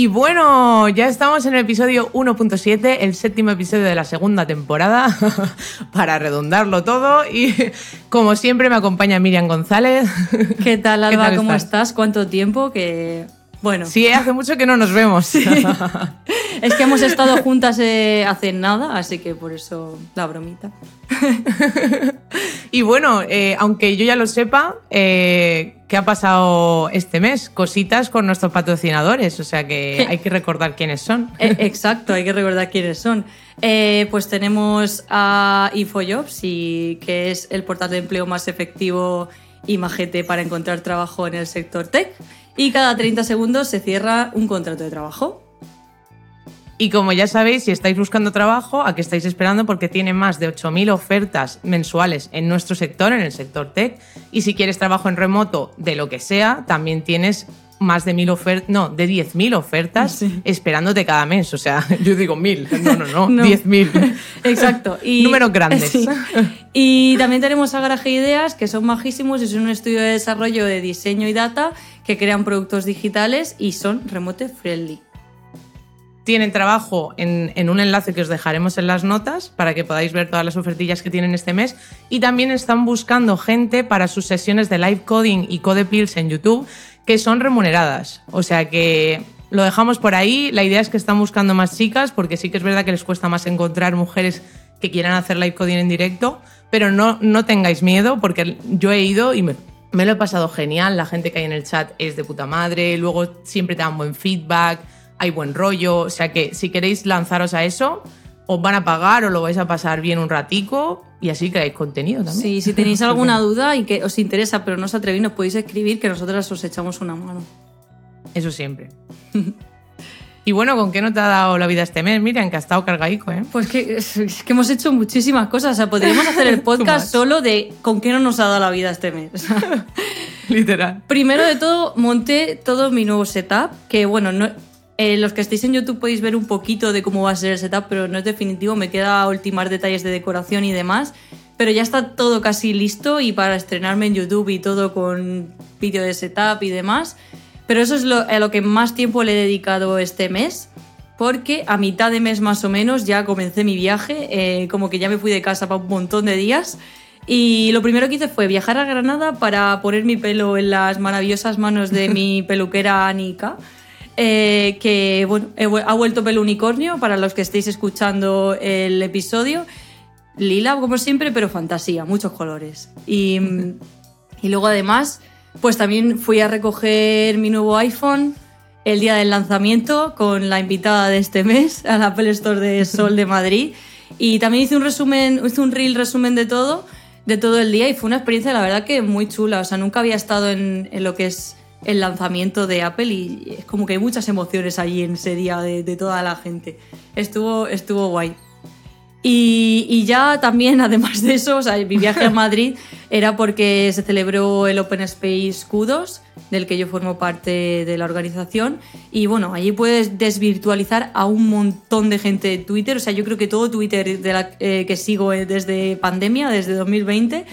Y bueno, ya estamos en el episodio 1.7, el séptimo episodio de la segunda temporada, para redondarlo todo. Y como siempre me acompaña Miriam González. ¿Qué tal, Alba? tal ¿Cómo estás? estás? ¿Cuánto tiempo? Que. Bueno, Sí, hace mucho que no nos vemos. es que hemos estado juntas eh, hace nada, así que por eso la bromita. y bueno, eh, aunque yo ya lo sepa, eh, ¿qué ha pasado este mes? Cositas con nuestros patrocinadores, o sea que hay que recordar quiénes son. Eh, Exacto, hay que recordar quiénes son. Eh, pues tenemos a InfoJobs, y, que es el portal de empleo más efectivo y majete para encontrar trabajo en el sector tech. Y cada 30 segundos se cierra un contrato de trabajo. Y como ya sabéis, si estáis buscando trabajo, ¿a qué estáis esperando? Porque tiene más de 8.000 ofertas mensuales en nuestro sector, en el sector tech. Y si quieres trabajo en remoto de lo que sea, también tienes más de 1.000 ofertas, no, de 10.000 ofertas Sí. esperándote cada mes. O sea, yo digo 1.000, no, no, no, No. 10.000. Exacto. Y, Números grandes. Sí. Y también tenemos a Garaje Ideas, que son majísimos, es un estudio de desarrollo de diseño y data que crean productos digitales y son remote friendly. Tienen trabajo en, un enlace que os dejaremos en las notas para que podáis ver todas las ofertillas que tienen este mes. Y también están buscando gente para sus sesiones de live coding y code pills en YouTube que son remuneradas. O sea que lo dejamos por ahí. La idea es que están buscando más chicas porque sí que es verdad que les cuesta más encontrar mujeres que quieran hacer live coding en directo. Pero no, no tengáis miedo porque yo he ido y me, me lo he pasado genial. La gente que hay en el chat es de puta madre. Luego siempre te dan buen feedback hay buen rollo, o sea que si queréis lanzaros a eso, os van a pagar o lo vais a pasar bien un ratico y así creáis contenido también. Sí, si tenéis alguna duda y que os interesa pero no os atrevéis, nos podéis escribir que nosotras os echamos una mano. Eso siempre. y bueno, ¿con qué no te ha dado la vida este mes? Miriam, que ha estado cargaico, ¿eh? Pues que, es que hemos hecho muchísimas cosas. O sea, podríamos hacer el podcast solo de con qué no nos ha dado la vida este mes. Literal. Primero de todo, monté todo mi nuevo setup, que bueno, no, eh, los que estéis en YouTube podéis ver un poquito de cómo va a ser el setup, pero no es definitivo, me queda ultimar detalles de decoración y demás, pero ya está todo casi listo y para estrenarme en YouTube y todo con vídeo de setup y demás. Pero eso es lo, a lo que más tiempo le he dedicado este mes, porque a mitad de mes más o menos ya comencé mi viaje, eh, como que ya me fui de casa para un montón de días. Y lo primero que hice fue viajar a Granada para poner mi pelo en las maravillosas manos de mi peluquera Anika, eh, que bueno, ha vuelto pelo unicornio para los que estéis escuchando el episodio. Lila, como siempre, pero fantasía, muchos colores. Y, y luego además, pues también fui a recoger mi nuevo iPhone el día del lanzamiento con la invitada de este mes al Apple Store de Sol de Madrid. Y también hice un resumen, hice un reel resumen de todo, de todo el día y fue una experiencia, la verdad, que muy chula. O sea, nunca había estado en, en lo que es el lanzamiento de Apple y es como que hay muchas emociones allí en ese día de, de toda la gente. Estuvo, estuvo guay. Y, ya también, además de eso, o sea, mi viaje a Madrid era porque se celebró el Open Space Q2, del que yo formo parte de la organización. Y bueno, allí puedes desvirtualizar a un montón de gente de Twitter. O sea, yo creo que todo Twitter eh, que sigo eh, desde pandemia, desde 2020,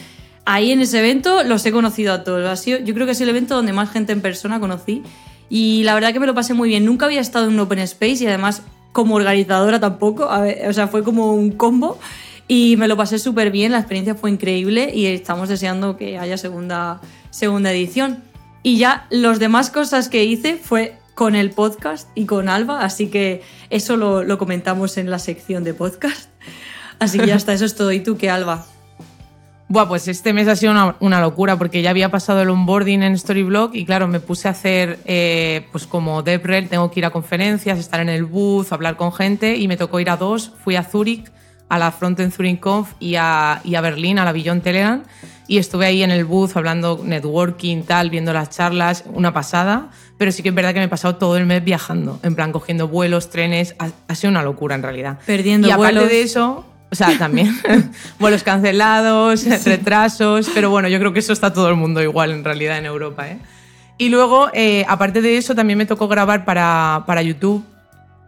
ahí en ese evento los he conocido a todos. Ha sido, yo creo que es el evento donde más gente en persona conocí. Y la verdad que me lo pasé muy bien. Nunca había estado en un Open Space y además como organizadora tampoco. O sea, fue como un combo. Y me lo pasé súper bien, la experiencia fue increíble y estamos deseando que haya segunda, segunda edición. Y ya los demás cosas que hice fue con el podcast y con Alba, así que eso lo, lo comentamos en la sección de podcast. Así que ya está, eso es todo. ¿Y tú qué, Alba? Buah, pues este mes ha sido una, una locura porque ya había pasado el onboarding en Storyblog y claro, me puse a hacer, eh, pues como DevRel, tengo que ir a conferencias, estar en el booth, hablar con gente y me tocó ir a dos. Fui a Zúrich a la Frontend Turing Conf y a, y a Berlín, a la Beyond Telegram. Y estuve ahí en el booth hablando networking, tal, viendo las charlas, una pasada. Pero sí que es verdad que me he pasado todo el mes viajando, en plan cogiendo vuelos, trenes. Ha, ha sido una locura en realidad. Perdiendo y aparte vuelos. de eso, o sea, también vuelos cancelados, retrasos, pero bueno, yo creo que eso está todo el mundo igual en realidad en Europa. ¿eh? Y luego, eh, aparte de eso, también me tocó grabar para, para YouTube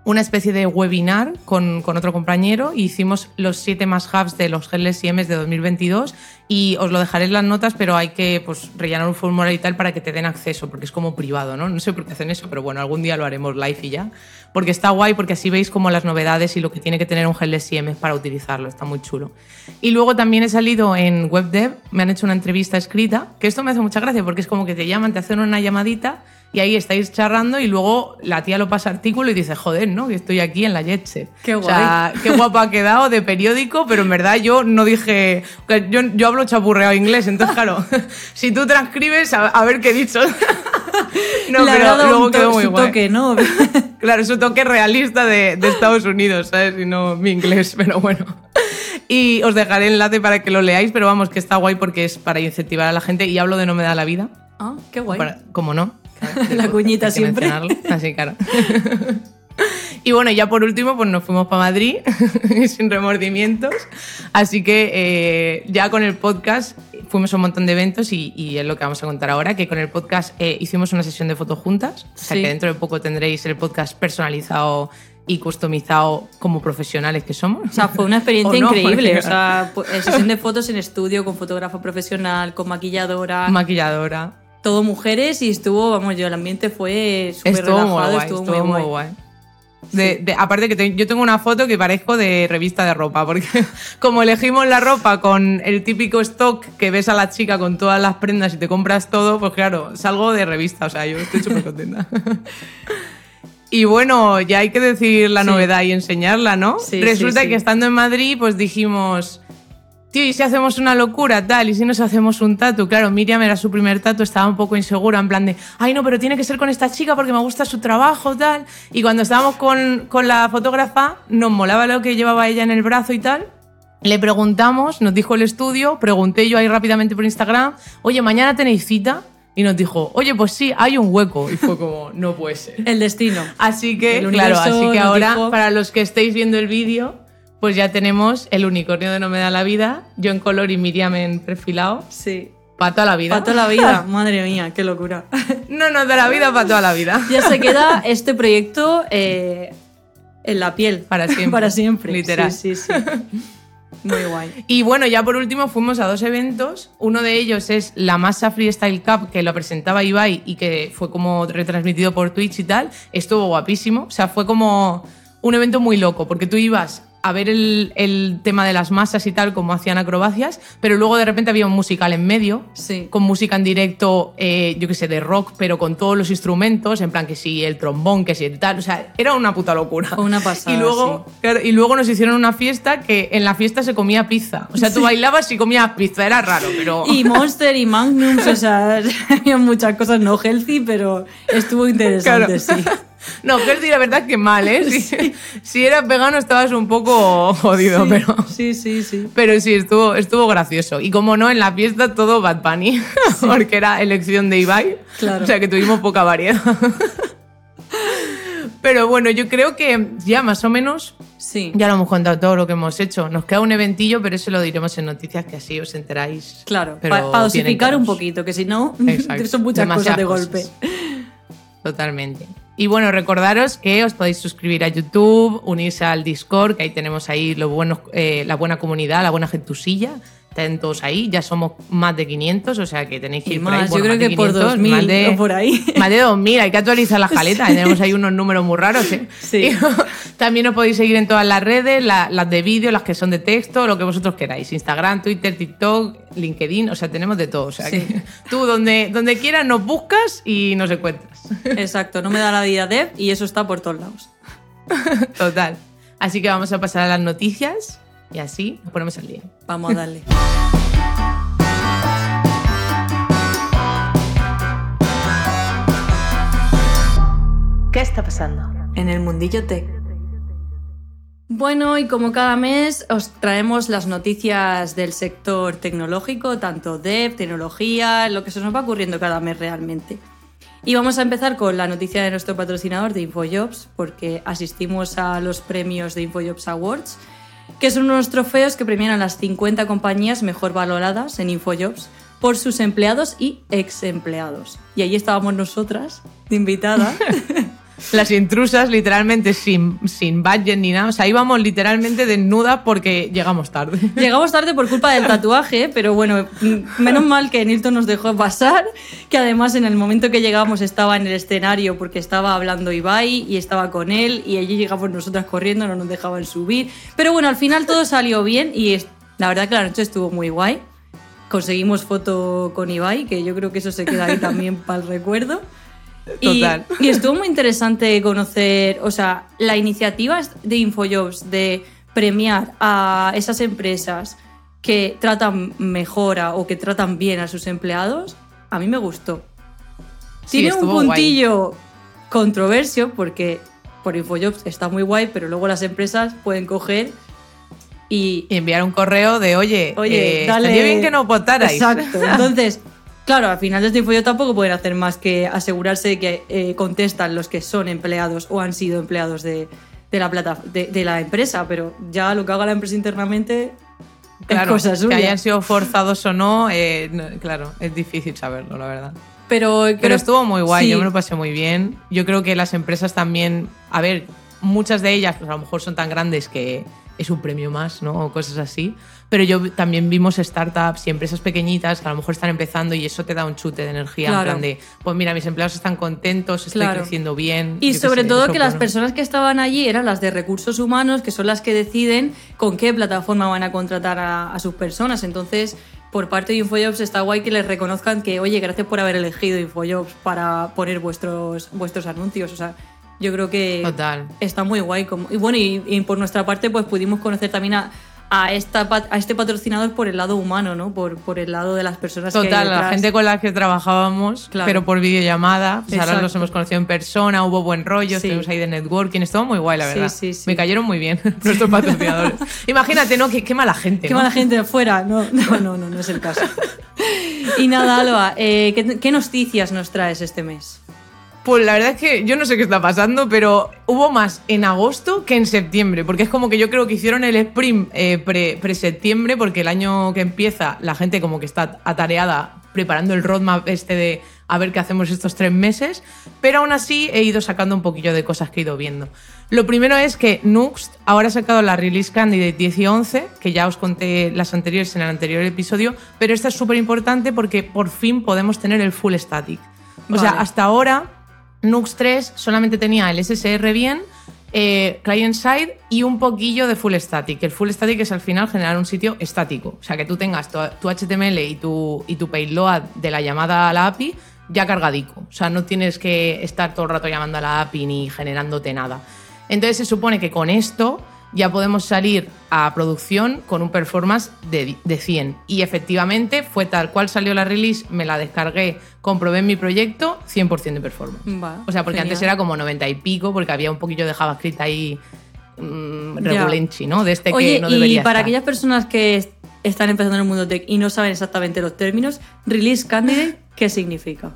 una especie de webinar con, con otro compañero y hicimos los siete más hubs de los GLS y Ms de 2022 y os lo dejaré en las notas, pero hay que pues, rellenar un formulario y tal para que te den acceso, porque es como privado, ¿no? No sé por qué hacen eso, pero bueno, algún día lo haremos live y ya. Porque está guay, porque así veis como las novedades y lo que tiene que tener un GLS y Ms para utilizarlo, está muy chulo. Y luego también he salido en WebDev, me han hecho una entrevista escrita, que esto me hace mucha gracia porque es como que te llaman, te hacen una llamadita y ahí estáis charrando y luego la tía lo pasa artículo y dice, joder, ¿no? Que estoy aquí en la Jetset. Qué O sea, qué guapa ha quedado de periódico, pero en verdad yo no dije, yo, yo hablo chapurreado inglés, entonces claro, si tú transcribes, a, a ver qué he dicho. no, Le pero luego quedó muy su guay. toque, ¿no? Claro, es un toque realista de, de Estados Unidos, ¿sabes? Y no mi inglés, pero bueno. Y os dejaré el enlace para que lo leáis, pero vamos, que está guay porque es para incentivar a la gente y hablo de No me da la vida, ah, qué guay. para- como no. La cuñita siempre. Así, claro. Y bueno, ya por último, pues nos fuimos para Madrid sin remordimientos. Así que eh, ya con el podcast fuimos a un montón de eventos y, y es lo que vamos a contar ahora, que con el podcast eh, hicimos una sesión de fotos juntas. O sea Sí. que dentro de poco tendréis el podcast personalizado y customizado como profesionales que somos. O sea, fue una experiencia no, increíble. porque- O sea, pu- eh, sesión de fotos en estudio con fotógrafo profesional, con maquilladora, Maquilladora. todo mujeres y estuvo, vamos, yo, el ambiente fue súper relajado, muy guay, estuvo, estuvo muy guay. De- de- aparte que te- yo tengo una foto que parezco de revista de ropa, porque como elegimos la ropa con el típico stock que ves a la chica con todas las prendas y te compras todo, pues claro, salgo de revista, o sea, yo estoy súper contenta. Y bueno, ya hay que decir la Sí. novedad y enseñarla, ¿no? Sí, Resulta que estando en Madrid, pues dijimos, tío, ¿y si hacemos una locura tal? ¿Y si nos hacemos un tatu? Claro, Miriam era su primer tatu, estaba un poco insegura, en plan de, ay, no, pero tiene que ser con esta chica porque me gusta su trabajo, tal. Y cuando estábamos con, con la fotógrafa, nos molaba lo que llevaba ella en el brazo y tal. Le preguntamos, nos dijo el estudio, pregunté yo ahí rápidamente por Instagram, oye, mañana tenéis cita. Y nos dijo, oye, pues sí, hay un hueco. Y fue como, no puede ser. El destino. Así que, claro, así que ahora, dijo- para los que estéis viendo el vídeo, pues ya tenemos el unicornio de No Me Da la Vida, yo en color y Miriam en perfilado, Sí. para toda la vida. Para toda la vida. Madre mía, qué locura. No nos da la vida para toda la vida. ya se queda este proyecto eh, en la piel. Para siempre. Para siempre. Literal. Sí, sí, sí. Muy guay. Y bueno, ya por último fuimos a dos eventos. Uno de ellos es la Masa Freestyle Cup, que lo presentaba Ibai y que fue como retransmitido por Twitch y tal. Estuvo guapísimo. O sea, fue como un evento muy loco, porque tú ibas a ver el, el tema de las masas y tal, como hacían acrobacias, pero luego de repente había un musical en medio, Sí. con música en directo, eh, yo qué sé, de rock, pero con todos los instrumentos, en plan que sí, el trombón, que sí, el tal, o sea, era una puta locura. Una pasada, Y luego, claro, y luego nos hicieron una fiesta que en la fiesta se comía pizza. O sea, tú bailabas y comías pizza, era raro, pero... Y Monster y Magnums, o sea, había muchas cosas no healthy, pero estuvo interesante, Claro. sí. No, Gertie, la verdad es que mal, ¿eh? Si, si eras vegano estabas un poco jodido, Sí, pero... Sí, sí, sí. Pero sí, estuvo, estuvo gracioso. Y como no, en la fiesta todo Bad Bunny, porque era elección de Ibai. Claro. O sea que tuvimos poca variedad. Pero bueno, yo creo que ya más o menos Sí, ya lo hemos contado todo lo que hemos hecho. Nos queda un eventillo, pero eso lo diremos en noticias que así os enteráis. claro. Para dosificar bien un poquito, que si no, Exacto. son muchas cosas de cosas. golpe. Totalmente. Y bueno, recordaros que os podéis suscribir a YouTube, unirse al Discord, que ahí tenemos ahí lo buenos, eh, la buena comunidad, la buena gentusilla. Están todos ahí, ya somos más de 500, o sea que tenéis que Y ir por ahí. más, Bueno, yo creo que por 500, 2000 más de- o por ahí. Más de 2000, hay que actualizar la escaleta, tenemos ahí unos números muy raros. ¿eh? Sí. Y también os podéis seguir en todas las redes, la- las de vídeo, las que son de texto, lo que vosotros queráis. Instagram, Twitter, TikTok, LinkedIn, o sea, tenemos de todo. O sea, Sí. que tú donde, donde quieras nos buscas y nos encuentras. Exacto, no me da la vida Dev y eso está por todos lados. Total. Así que vamos a pasar a las noticias y así nos ponemos al día. Vamos a darle. ¿Qué está pasando? En el mundillo tech. Bueno, y como cada mes os traemos las noticias del sector tecnológico, tanto dev, tecnología, lo que se nos va ocurriendo cada mes realmente. Y vamos a empezar con la noticia de nuestro patrocinador de InfoJobs, porque asistimos a los premios de InfoJobs Awards, que son unos trofeos que premian a las 50 compañías mejor valoradas en InfoJobs por sus empleados y ex empleados. Y allí estábamos nosotras, de invitada. Las intrusas, literalmente sin, sin budget ni nada. O sea, íbamos literalmente desnudas porque llegamos tarde. Llegamos tarde por culpa del tatuaje, pero bueno, menos mal que Nilton nos dejó pasar, que además en el momento que llegamos estaba en el escenario porque estaba hablando Ibai y estaba con él y allí llegamos nosotras corriendo, no nos dejaban subir. Pero bueno, al final todo salió bien y la verdad que la noche estuvo muy guay. Conseguimos foto con Ibai, que yo creo que eso se queda ahí también para el recuerdo. Y, Total. y estuvo muy interesante conocer, o sea, la iniciativa de InfoJobs de premiar a esas empresas que tratan mejor a- o que tratan bien a sus empleados, a mí me gustó. Sí, Tiene un estuvo guay. puntillo controversio porque por InfoJobs está muy guay, pero luego las empresas pueden coger y Y enviar un correo de, oye, Oye, eh, dale. estaría bien que nos votarais. Exacto. Entonces, claro, al final desde InfoYo tampoco pueden hacer más que asegurarse de que eh, contestan los que son empleados o han sido empleados de, de la plata, de, de la empresa, pero ya lo que haga la empresa internamente Claro, es cosa que suya. hayan sido forzados o no, eh, no, claro, es difícil saberlo, la verdad. Pero, estuvo muy guay, sí. yo me lo pasé muy bien. Yo creo que las empresas también, a ver, muchas de ellas pues a lo mejor son tan grandes que es un premio más, ¿no? O cosas así. Pero yo también vimos startups y empresas pequeñitas que a lo mejor están empezando y eso te da un chute de energía. Claro. En plan de, pues mira, mis empleados están contentos, estoy Claro. creciendo bien. Y sobre sé, todo que las bueno. personas que estaban allí eran las de recursos humanos, que son las que deciden con qué plataforma van a contratar a, a sus personas. Entonces, por parte de InfoJobs está guay que les reconozcan que, oye, gracias por haber elegido InfoJobs para poner vuestros, vuestros anuncios. O sea, yo creo que Total. está muy guay. Como, y bueno, y, y por nuestra parte, pues pudimos conocer también a, a, esta, a este patrocinador por el lado humano, ¿no? Por, por el lado de las personas que hay Total, la detrás. gente con la que trabajábamos, Claro. pero por videollamada. Pues ahora los hemos conocido en persona, hubo buen rollo, Sí. estuvimos ahí de networking, estuvo muy guay, la Sí, verdad. sí, sí. Me cayeron muy bien nuestros patrocinadores. Imagínate, ¿no? Qué, qué mala gente. Qué ¿no? mala gente afuera. No, no, no, no, no es el caso. Y nada, Alba, eh, ¿qué, qué noticias nos traes este mes? Pues la verdad es que yo no sé qué está pasando, pero hubo más en agosto que en septiembre, porque es como que yo creo que hicieron el sprint eh, pre- pre-septiembre, porque el año que empieza la gente como que está atareada preparando el roadmap este de a ver qué hacemos estos tres meses, pero aún así he ido sacando un poquillo de cosas que he ido viendo. Lo primero es que Nuxt ahora ha sacado la Release Candidate 10 y 11, que ya os conté las anteriores en el anterior episodio, pero esta es súper importante porque por fin podemos tener el full static. O sea, hasta ahora Nux 3 solamente tenía el SSR bien, eh, client side y un poquillo de full static. El full static es al final generar un sitio estático. O sea, que tú tengas tu, tu HTML y tu, y tu payload de la llamada a la API ya cargadico. O sea, no tienes que estar todo el rato llamando a la API ni generándote nada. Entonces se supone que con esto ya podemos salir a producción con un performance de, de 100. Y efectivamente fue tal cual salió la release, me la descargué, comprobé en mi proyecto, 100% de performance. O sea, porque genial. antes era como 90 y pico, porque había un poquillo de JavaScript ahí mm, Ya. regulenchi, ¿no? De este Oye, que no y debería para estar. aquellas personas que est- están empezando en el mundo tech y no saben exactamente los términos, Release Candidate, ¿qué significa?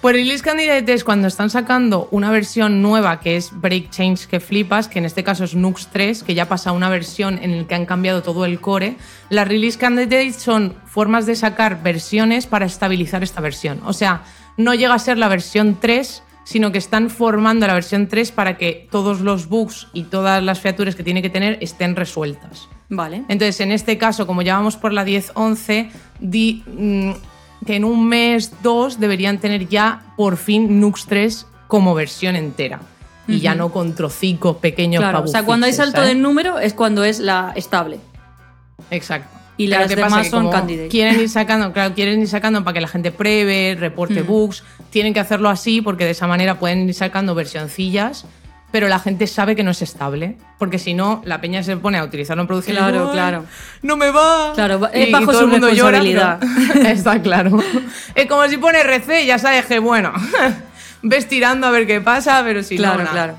Pues Release Candidate es cuando están sacando una versión nueva que es Break Change que flipas, que en este caso es Nux 3, que ya pasa a una versión en la que han cambiado todo el core. Las Release Candidates son formas de sacar versiones para estabilizar esta versión. O sea, no llega a ser la versión 3, sino que están formando la versión 3 para que todos los bugs y todas las features que tiene que tener estén resueltas. Vale. Entonces, en este caso, como ya vamos por la 10-11, di mm, que en un mes, dos, deberían tener ya por fin Nux 3 como versión entera. Y ya no con trocicos pequeños Claro, o sea, cuando hay salto ¿sabes? de número es cuando es la estable. Exacto. Y las demás Que son candidates. Quieren ir sacando, claro, quieren ir sacando para que la gente pruebe, reporte Mm. bugs. Tienen que hacerlo así porque de esa manera pueden ir sacando versioncillas, pero la gente sabe que no es estable. Porque si no, la peña se pone a utilizarlo en producción. y Claro, "Ay, claro. No me va. Claro, es Y- y bajo todo su el mundo llora, responsabilidad. pero- Está claro. Es como si pone RC, ya sabes que, bueno, ves tirando a ver qué pasa, pero si Claro, no, nada. claro.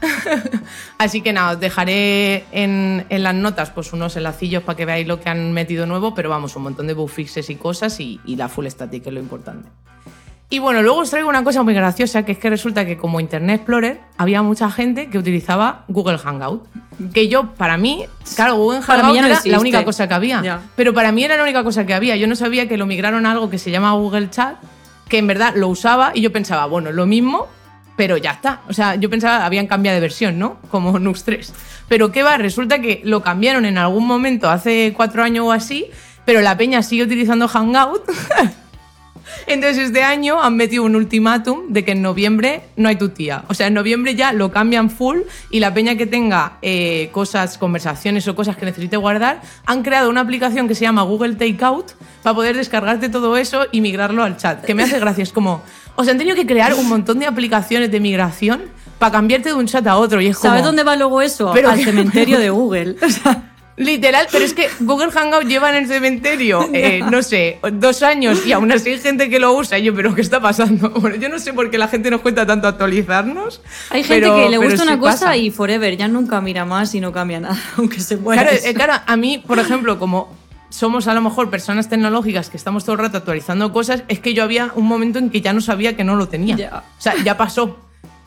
Así que nada, os dejaré en, en las notas pues unos enlacillos para que veáis lo que han metido nuevo, pero vamos, un montón de bug fixes y cosas y, y la full static es lo importante. Y bueno, luego os traigo una cosa muy graciosa, que es que resulta que como Internet Explorer había mucha gente que utilizaba Google Hangout. Que yo, para mí, claro, Google Para Hangout no era existe. la única cosa que había. Ya. Pero para mí era la única cosa que había. Yo no sabía que lo migraron a algo que se llama Google Chat, que en verdad lo usaba y yo pensaba, bueno, lo mismo, pero ya está. O sea, yo pensaba, habían cambiado de versión, ¿no? Como Nux 3. Pero qué va, resulta que lo cambiaron en algún momento, hace cuatro años o así, pero la peña sigue utilizando Hangout. Entonces este año han metido un ultimátum de que en noviembre no hay tu tía. O sea, en noviembre ya lo cambian full y la peña que tenga eh, cosas, conversaciones o cosas que necesite guardar, han creado una aplicación que se llama Google Takeout para poder descargarte todo eso y migrarlo al chat. Que me hace gracia, es como, o sea, han tenido que crear un montón de aplicaciones de migración para cambiarte de un chat a otro. Y es como, ¿Sabes dónde va luego eso? Pero Al que- cementerio de Google. O sea, Literal, pero es que Google Hangout lleva en el cementerio, eh, no sé, dos años y aún así hay gente que lo usa. Y yo, ¿pero qué está pasando? Bueno, yo no sé por qué la gente nos cuenta tanto actualizarnos. hay gente pero- que le gusta sí una cosa pasa. y forever, ya nunca mira más y no cambia nada, aunque se muera. Claro, eh, claro, a mí, por ejemplo, como somos a lo mejor personas tecnológicas que estamos todo el rato actualizando cosas, es que yo había un momento en que ya no sabía que no lo tenía. Ya. O sea, ya pasó.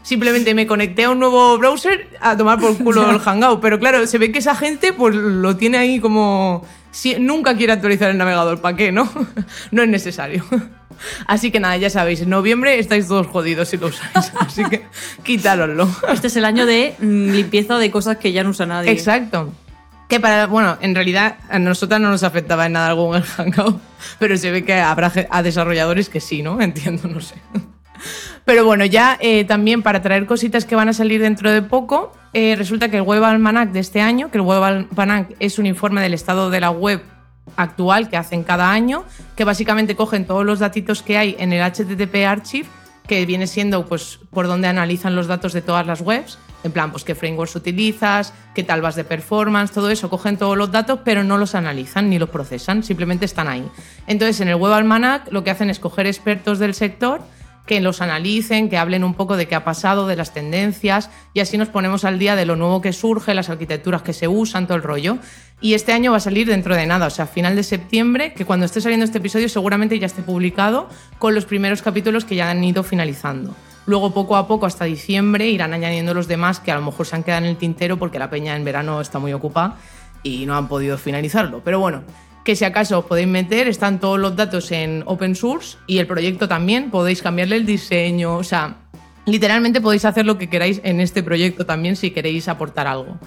Simplemente me conecté a un nuevo browser a tomar por culo el Hangout. Pero claro, se ve que esa gente pues lo tiene ahí como... si- nunca quiere actualizar el navegador. ¿Para qué, no? No es necesario. Así que nada, ya sabéis, en noviembre estáis todos jodidos si lo usáis. Así que quítároslo. Este es el año de mm, limpieza de cosas que ya no usa nadie. Exacto. Que para, bueno, en realidad a nosotras no nos afectaba en nada el Google Hangout, pero se ve que habrá a desarrolladores que sí, ¿no? Entiendo, no sé. Pero bueno, ya eh, también para traer cositas que van a salir dentro de poco, eh, resulta que el Web Almanac de este año, que el Web Almanac es un informe del estado de la web actual que hacen cada año, que básicamente cogen todos los datitos que hay en el HTTP Archive, que viene siendo pues por donde analizan los datos de todas las webs, en plan pues qué frameworks utilizas, qué tal vas de performance, todo eso, cogen todos los datos, pero no los analizan ni los procesan, simplemente están ahí. Entonces, en el Web Almanac lo que hacen es coger expertos del sector que los analicen, que hablen un poco de qué ha pasado, de las tendencias, y así nos ponemos al día de lo nuevo que surge, las arquitecturas que se usan, todo el rollo. Y este año va a salir dentro de nada, o sea, final de septiembre, que cuando esté saliendo este episodio seguramente ya esté publicado con los primeros capítulos que ya han ido finalizando. Luego, poco a poco, hasta diciembre, irán añadiendo los demás que a lo mejor se han quedado en el tintero porque la peña en verano está muy ocupada y no han podido finalizarlo. Pero bueno, que si acaso os podéis meter, están todos los datos en open source y el proyecto también, podéis cambiarle el diseño, o sea, literalmente podéis hacer lo que queráis en este proyecto también si queréis aportar algo.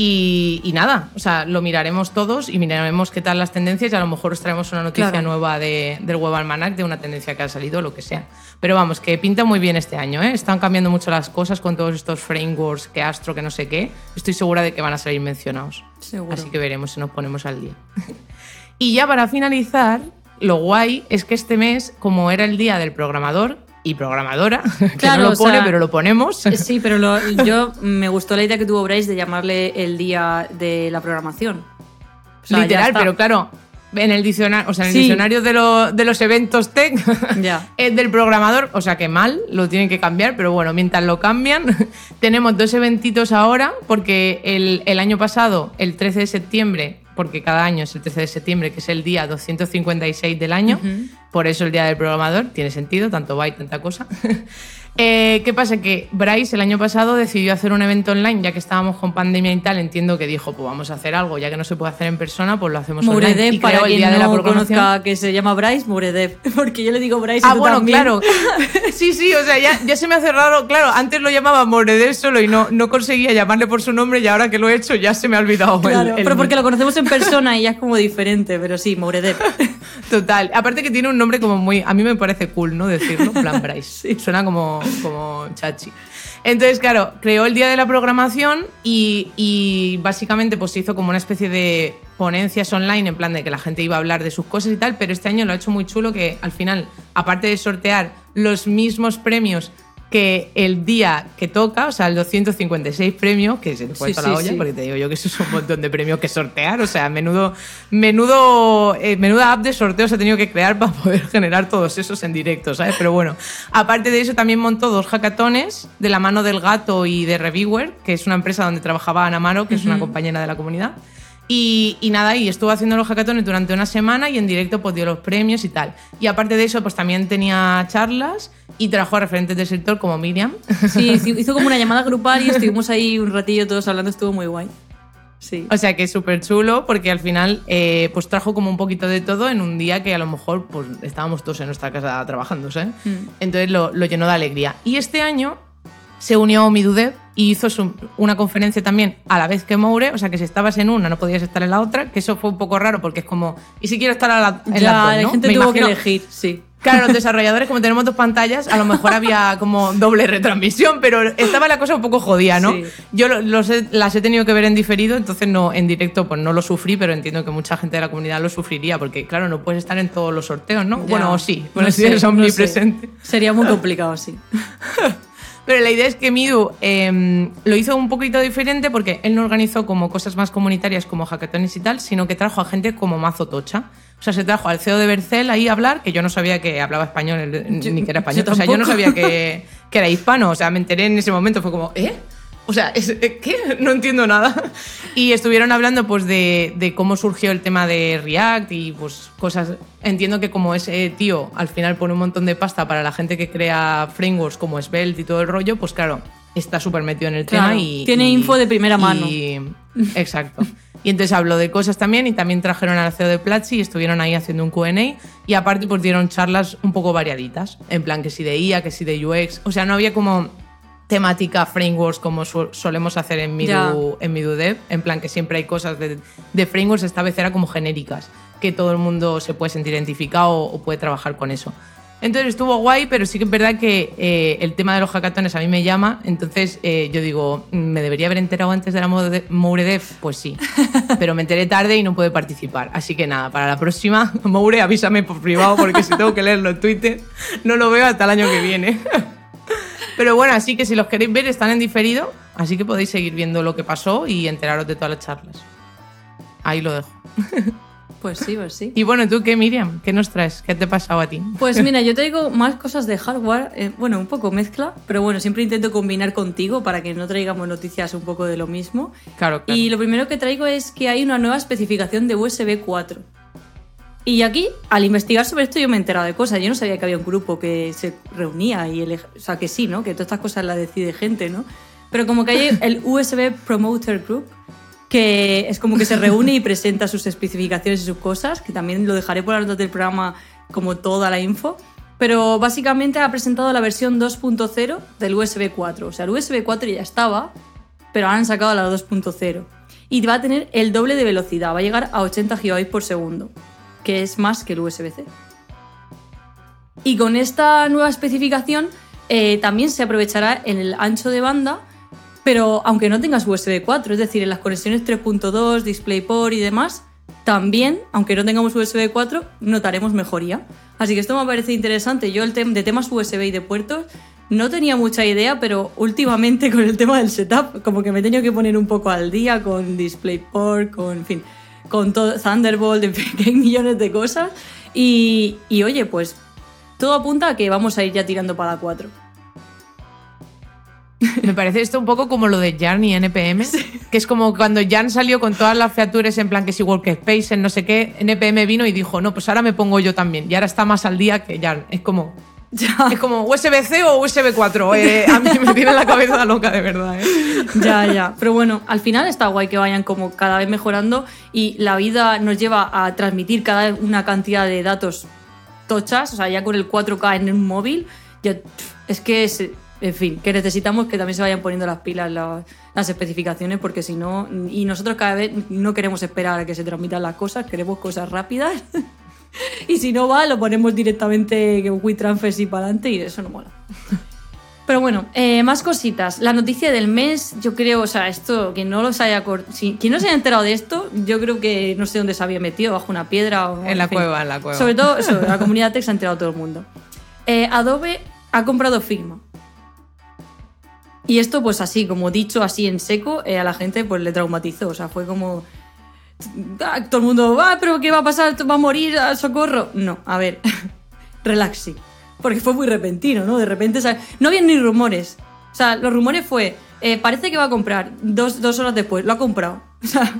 Y, y nada, o sea, lo miraremos todos y miraremos qué tal las tendencias y a lo mejor os traemos una noticia Claro. nueva de, del Web Almanac, de una tendencia que ha salido, lo que sea. Pero vamos, que pinta muy bien este año, ¿eh? Están cambiando mucho las cosas con todos estos frameworks, que Astro, que no sé qué. Estoy segura de que van a salir mencionados. Seguro. Así que veremos si nos ponemos al día. y ya para finalizar, lo guay es que este mes, como era el día del programador y programadora, que Claro, no lo o pone, sea, pero lo ponemos. Eh, Sí, pero lo- yo me gustó la idea que tuvo Bryce de llamarle el día de la programación. O sea, ya Literal, pero claro, en el diccionario, o sea, en el Sí. diccionario de, lo- de los eventos tech Ya. es del programador, o sea que mal, lo tienen que cambiar, pero bueno, mientras lo cambian, tenemos dos eventitos ahora, porque el, el año pasado, el 13 de septiembre, porque cada año es el 13 de septiembre, que es el día 256 del año, por eso el día del programador, tiene sentido, tanto va y tanta cosa. Eh, ¿Qué pasa? Que Bryce el año pasado decidió hacer un evento online, ya que estábamos con pandemia y tal, entiendo que dijo, pues vamos a hacer algo, ya que no se puede hacer en persona, pues lo hacemos online. Muredev, Y para creó el quien día de la no conozca que se llama Bryce, Muredev. Porque yo le digo Bryce y Ah, tú bueno, también. claro. Sí, sí, o sea, ya, ya se me hace raro. Claro, antes lo llamaba Moredev solo y no, no conseguía llamarle por su nombre y ahora que lo he hecho ya se me ha olvidado. Claro, el- pero porque lo conocemos en persona y ya es como diferente, pero sí, Muredev. Total. Aparte que tiene un nombre como muy... A mí me parece cool, ¿no? Decirlo, en plan Bryce. Suena como, como chachi. Entonces, claro, creó el Día de la Programación y, básicamente pues se hizo como una especie de ponencias online en plan de que la gente iba a hablar de sus cosas y tal, pero este año lo ha hecho muy chulo que al final, aparte de sortear los mismos premios que el día que toca, o sea, el 256 premios, que se te fue Sí, la sí, olla, sí. porque te digo yo que eso es un montón de premios que sortear, o sea, menudo, menudo, eh, menuda app de sorteos he tenido que crear para poder generar todos esos en directo, ¿sabes? Pero bueno, aparte de eso también montó dos hackatones de la mano del gato y de Reviewer, que es una empresa donde trabajaba Ana Maro, que es una compañera de la comunidad. Y, y nada, y estuvo haciendo los hackatones durante una semana y en directo pues dio los premios y tal. Y aparte de eso, pues también tenía charlas y trajo a referentes del sector como Miriam. Sí, hizo como una llamada grupal y estuvimos ahí un ratillo todos hablando, estuvo muy guay. Sí. O sea que es súper chulo porque al final eh, pues trajo como un poquito de todo en un día que a lo mejor pues estábamos todos en nuestra casa trabajando, ¿sabes? Mm. Entonces lo, lo llenó de alegría. Y este año se unió a Midudev y hizo su- una conferencia también a la vez que Moure, o sea que si estabas en una no podías estar en la otra, que eso fue un poco raro porque es como, ¿y si quiero estar a la, en ya, las dos, la ¿no? gente Me tuvo imagino- que elegir, sí. Claro, los desarrolladores, como tenemos dos pantallas, a lo mejor había como doble retransmisión, pero estaba la cosa un poco jodida, ¿no? Sí. Yo lo- los he- las he tenido que ver en diferido, entonces no en directo pues no lo sufrí, pero entiendo que mucha gente de la comunidad lo sufriría, porque claro, no puedes estar en todos los sorteos, ¿no? Ya. Bueno, sí, No bueno, si sé, eres no sé. omnipresente. Sería muy complicado, sí. Pero la idea es que Midu eh, lo hizo un poquito diferente porque él no organizó como cosas más comunitarias como hackatones y tal, sino que trajo a gente como mazo tocha. O sea, se trajo al CEO de Bercel ahí a hablar, que yo no sabía que hablaba español Yo- ni que era español. o sea, yo no sabía que, que era hispano. O sea, me enteré en ese momento, fue como, ¿eh? O sea, es- eh, ¿qué? No entiendo nada. Y estuvieron hablando pues de, de cómo surgió el tema de React y pues cosas... Entiendo que como ese tío al final pone un montón de pasta para la gente que crea frameworks como Svelte y todo el rollo, pues claro, está súper metido en el Claro, tema y... tiene y- info de primera mano. y- exacto. Y entonces habló de cosas también y también trajeron al CEO de Platzi y estuvieron ahí haciendo un Q&A y aparte pues dieron charlas un poco variaditas, en plan que si de IA, que si de UX, o sea, no había como temática frameworks como su- solemos hacer en. Midu, en Midu Dev, en plan que siempre hay cosas de, de frameworks, esta vez era como genéricas, que todo el mundo se puede sentir identificado o, o puede trabajar con eso. Entonces estuvo guay, pero sí que es verdad que eh, el tema de los hackatones a mí me llama, entonces eh, yo digo, ¿me debería haber enterado antes de la Mode- Moure Dev? Pues sí, pero me enteré tarde y no pude participar. Así que nada, para la próxima, Moure, avísame por privado porque si tengo que leerlo en Twitter, no lo veo hasta el año que viene. Pero bueno, así que si los queréis ver, están en diferido, así que podéis seguir viendo lo que pasó y enteraros de todas las charlas. Ahí lo dejo. Pues sí, pues sí. Y bueno, ¿tú qué, Miriam? ¿Qué nos traes? ¿Qué te ha pasado a ti? Pues mira, yo traigo más cosas de hardware, eh, bueno, un poco mezcla, pero bueno, siempre intento combinar contigo para que no traigamos noticias un poco de lo mismo. Claro, claro. Y lo primero que traigo es que hay una nueva especificación de USB 4. Y aquí, al investigar sobre esto, yo me he enterado de cosas. Yo no sabía que había un grupo que se reunía y ele- O sea, que sí, ¿no? Que todas estas cosas las decide gente, ¿no? Pero como que hay el USB Promoter Group, que es como que se reúne y presenta sus especificaciones y sus cosas, que también lo dejaré por las notas del programa como toda la info. Pero básicamente ha presentado la versión 2.0 del USB 4. O sea, el USB 4 ya estaba, pero han sacado la 2.0. Y va a tener el doble de velocidad, va a llegar a 80 GB por segundo, que es más que el USB-C. Y con esta nueva especificación eh, también se aprovechará en el ancho de banda, pero aunque no tengas USB 4, es decir, en las conexiones 3.2, DisplayPort y demás, también, aunque no tengamos USB 4, notaremos mejoría. Así que esto me parece interesante. Yo el tema de temas USB y de puertos no tenía mucha idea, pero últimamente con el tema del setup, como que me he tenido que poner un poco al día con DisplayPort, con, en fin, con todo, Thunderbolt, en fin, que hay millones de cosas. Y, y oye, pues todo apunta a que vamos a ir ya tirando para la 4. Me parece esto un poco como lo de Jan y NPM, que es como cuando Jan salió con todas las features en plan que si Workspace, en no sé qué, NPM vino y dijo, no, pues ahora me pongo yo también. Y ahora está más al día que Jan. Es como, Ya, es como USB-C o USB 4. Eh, a mí me tiene la cabeza loca, de verdad. ¿eh? ya, ya. Pero bueno, al final está guay que vayan como cada vez mejorando y la vida nos lleva a transmitir cada vez una cantidad de datos tochas, o sea, ya con el 4K en un móvil, ya, es que es, en fin, que necesitamos que también se vayan poniendo las pilas la- las especificaciones porque si no, y nosotros cada vez no queremos esperar a que se transmitan las cosas, queremos cosas rápidas. Y si no va, lo ponemos directamente que WeTransfer y para adelante y eso no mola. Pero bueno, eh, más cositas. La noticia del mes, yo creo, o sea, esto, quien no los haya si, quien no se haya enterado de esto, yo creo que no sé dónde se había metido, bajo una piedra o En la fin. cueva, en la cueva. Sobre todo, eso, la comunidad tech se ha enterado todo el mundo. Eh, Adobe ha comprado Figma. Y esto, pues así, como dicho, así en seco, eh, a la gente pues le traumatizó. O sea, fue como. Ah, todo el mundo, ah, pero ¿qué va a pasar? ¿Va a morir? Ah, ¿Socorro? No, a ver, relaxi. Porque fue muy repentino, ¿no? De repente, o sea, no había ni rumores. O sea, los rumores fue, eh, parece que va a comprar. Dos, dos horas después, lo ha comprado. O sea.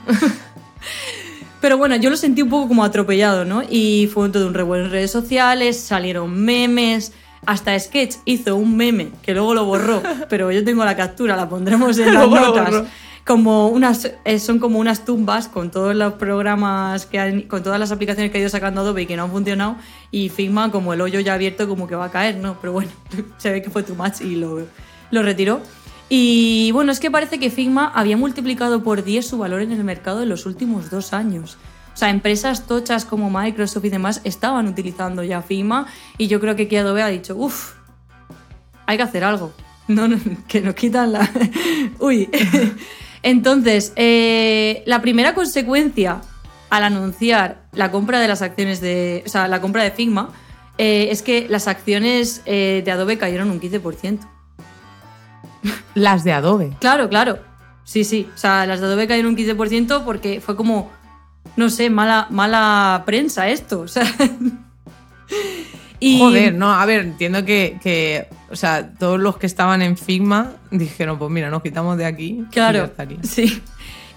Pero bueno, yo lo sentí un poco como atropellado, ¿no? Y fue todo un revuelo en redes sociales, salieron memes, hasta Sketch hizo un meme que luego lo borró, pero yo tengo la captura, la pondremos en las notas. borró. Como unas, eh, son como unas tumbas con todos los programas que han, con todas las aplicaciones que ha ido sacando Adobe y que no han funcionado y Figma como el hoyo ya abierto como que va a caer, ¿no? Pero bueno, se ve que fue too much y lo, lo retiró. Y bueno, es que parece que Figma había multiplicado por 10 su valor en el mercado en los últimos dos años. O sea, empresas tochas como Microsoft y demás estaban utilizando ya Figma y yo creo que aquí Adobe ha dicho, uff, hay que hacer algo. No, no, que nos quitan la... Uy. Entonces, eh, la primera consecuencia al anunciar la compra de las acciones de... O sea, la compra de Figma eh, es que las acciones eh, de Adobe cayeron un 15%. Las de Adobe. Claro, claro. Sí, sí. O sea, las de Adobe cayeron un 15% porque fue como, no sé, mala, mala prensa esto. O sea. y, Joder, no, a ver, entiendo que, que, o sea, todos los que estaban en Figma dijeron, pues mira, nos quitamos de aquí. y ya Claro. estaría. Sí.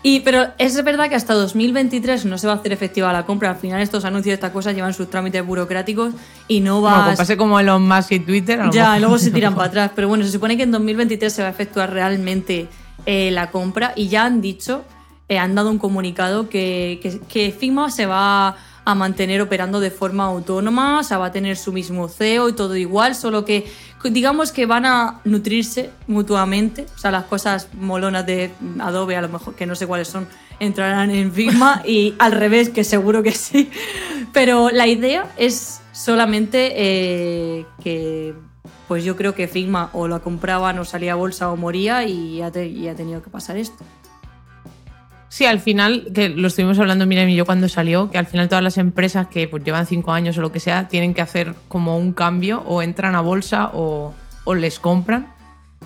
Y, pero es verdad que hasta 2023 no se va a hacer efectiva la compra. Al final estos anuncios, estas cosas llevan sus trámites burocráticos y no va Bueno, pues pase como Elon Musk y Twitter. a lo Ya, mejor luego se tiran para atrás. Pero bueno, se supone que en 2023 se va a efectuar realmente eh, la compra y ya han dicho, eh, han dado un comunicado que, que, que Figma se va a mantener operando de forma autónoma, o sea, va a tener su mismo CEO y todo igual, solo que digamos que van a nutrirse mutuamente, o sea, las cosas molonas de Adobe, a lo mejor que no sé cuáles son, entrarán en Figma y al revés, que seguro que sí. Pero la idea es solamente eh, que pues yo creo que Figma o la compraban o salía a bolsa o moría y ha, te- y ha tenido que pasar esto. Sí, al final, que lo estuvimos hablando Miriam y yo cuando salió, que al final todas las empresas que pues, llevan cinco años o lo que sea, tienen que hacer como un cambio o entran a bolsa o, o les compran.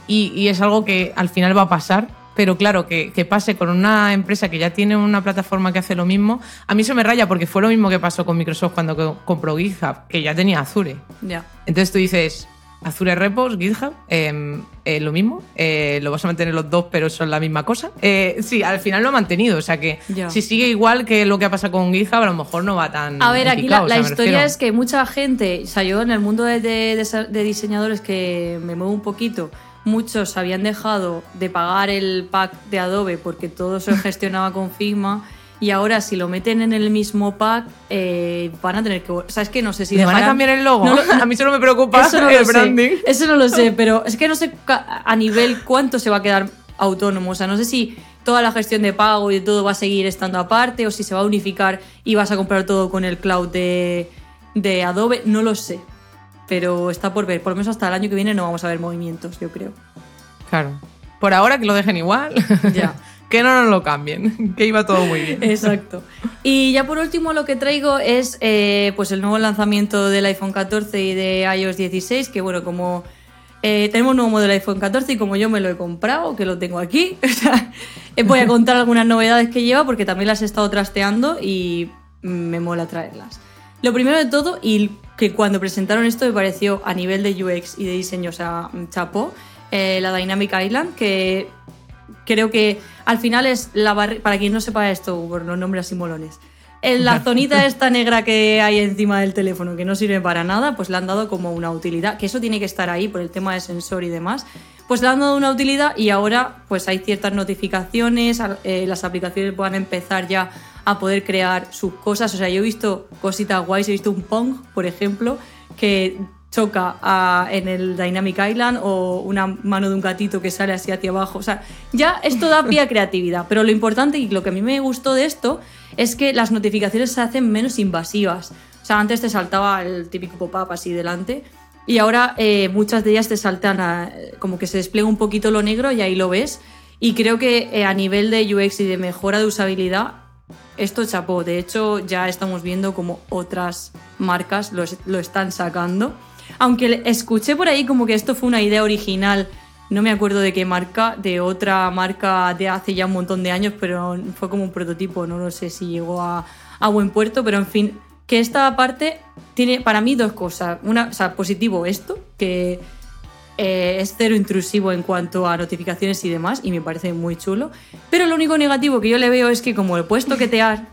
Y, y es algo que al final va a pasar. Pero claro, que, que pase con una empresa que ya tiene una plataforma que hace lo mismo, a mí eso me raya porque fue lo mismo que pasó con Microsoft cuando co- compró GitHub, que ya tenía Azure. Ya. Entonces tú dices, Azure Repos, GitHub, eh, eh, lo mismo, eh, lo vas a mantener los dos, pero son la misma cosa. Eh, sí, al final lo ha mantenido, o sea que si sigue igual que lo que ha pasado con GitHub, a lo mejor no va tan. A ver, aquí la, o sea, historia refiero. es que mucha gente, o sea, yo en el mundo de, de- de- de diseñadores que me muevo un poquito, muchos habían dejado de pagar el pack de Adobe porque todo se gestionaba con Figma y ahora si lo meten en el mismo pack eh, van a tener que... O sea, es que no sé si... ¿Le van a cambiar el logo? No a mí solo me preocupa Eso no el lo branding. sé. Eso no lo sé, pero es que no sé a nivel cuánto se va a quedar autónomo. O sea, no sé si toda la gestión de pago y de todo va a seguir estando aparte o si se va a unificar y vas a comprar todo con el cloud de, de Adobe. No lo sé. Pero está por ver. Por lo menos hasta el año que viene no vamos a ver movimientos, yo creo. Claro. Por ahora que lo dejen igual. Ya. que no nos lo cambien. Que iba todo muy bien. Exacto. Y ya por último lo que traigo es eh, pues el nuevo lanzamiento del iPhone 14 y de iOS 16, que bueno, como eh, tenemos un nuevo modelo de iPhone 14 y como yo me lo he comprado, que lo tengo aquí, eh, voy a contar algunas novedades que lleva porque también las he estado trasteando y me mola traerlas. Lo primero de todo, y que cuando presentaron esto me pareció a nivel de UX y de diseño, o sea, chapó, la Dynamic Island, que creo que al final es la barrera, para quien no sepa esto, por los nombres así molones, en la zonita esta negra que hay encima del teléfono, que no sirve para nada, pues le han dado como una utilidad, que eso tiene que estar ahí por el tema de sensor y demás, pues le han dado una utilidad y ahora pues hay ciertas notificaciones, eh, las aplicaciones van a empezar ya a poder crear sus cosas, o sea, yo he visto cositas guays, he visto un Pong, por ejemplo, que choca a- en el Dynamic Island o una mano de un gatito que sale así hacia abajo. O sea, ya esto da pie a creatividad. Pero lo importante y lo que a mí me gustó de esto es que las notificaciones se hacen menos invasivas. O sea, antes te saltaba el típico pop-up así delante. Y ahora eh, muchas de ellas te saltan a- como que se despliega un poquito lo negro y ahí lo ves. Y creo que eh, a nivel de UX y de mejora de usabilidad, esto chapó. De hecho, ya estamos viendo como otras marcas lo están sacando. Aunque le- escuché por ahí como que esto fue una idea original no me acuerdo de qué marca, de otra marca de hace ya un montón de años, pero fue como un prototipo, no lo sé si llegó a, buen puerto, pero en fin, que esta parte tiene para mí dos cosas. Una, o sea, positivo esto, que eh, es cero intrusivo en cuanto a notificaciones y demás, y me parece muy chulo. Pero lo único negativo que yo le veo es que como he puesto toquetear,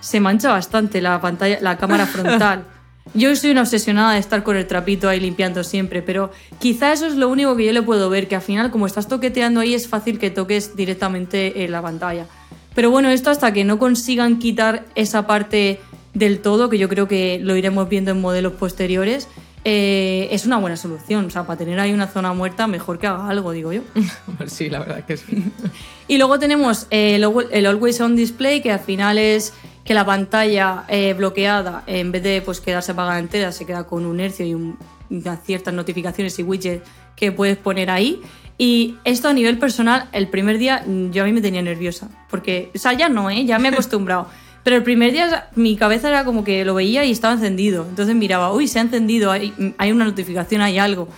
se mancha bastante la pantalla, la cámara frontal. Yo soy una obsesionada de estar con el trapito ahí limpiando siempre, pero quizá eso es lo único que yo le puedo ver, que al final como estás toqueteando ahí es fácil que toques directamente en la pantalla. Pero bueno, esto hasta que no consigan quitar esa parte del todo, que yo creo que lo iremos viendo en modelos posteriores, eh, es una buena solución. O sea, para tener ahí una zona muerta, mejor que haga algo, digo yo. Sí, la verdad que sí. Y luego tenemos eh, el, el Always On Display, que al final es que la pantalla eh, bloqueada, en vez de pues, quedarse apagada entera, se queda con un hercio y un- unas ciertas notificaciones y widgets que puedes poner ahí. Y esto a nivel personal, el primer día mm, yo a mí me tenía nerviosa, porque, o sea, ya no, ¿eh? ya me he acostumbrado. Pero el primer día mi cabeza era como que lo veía y estaba encendido. Entonces miraba, uy, se ha encendido, hay, hay una notificación, hay algo.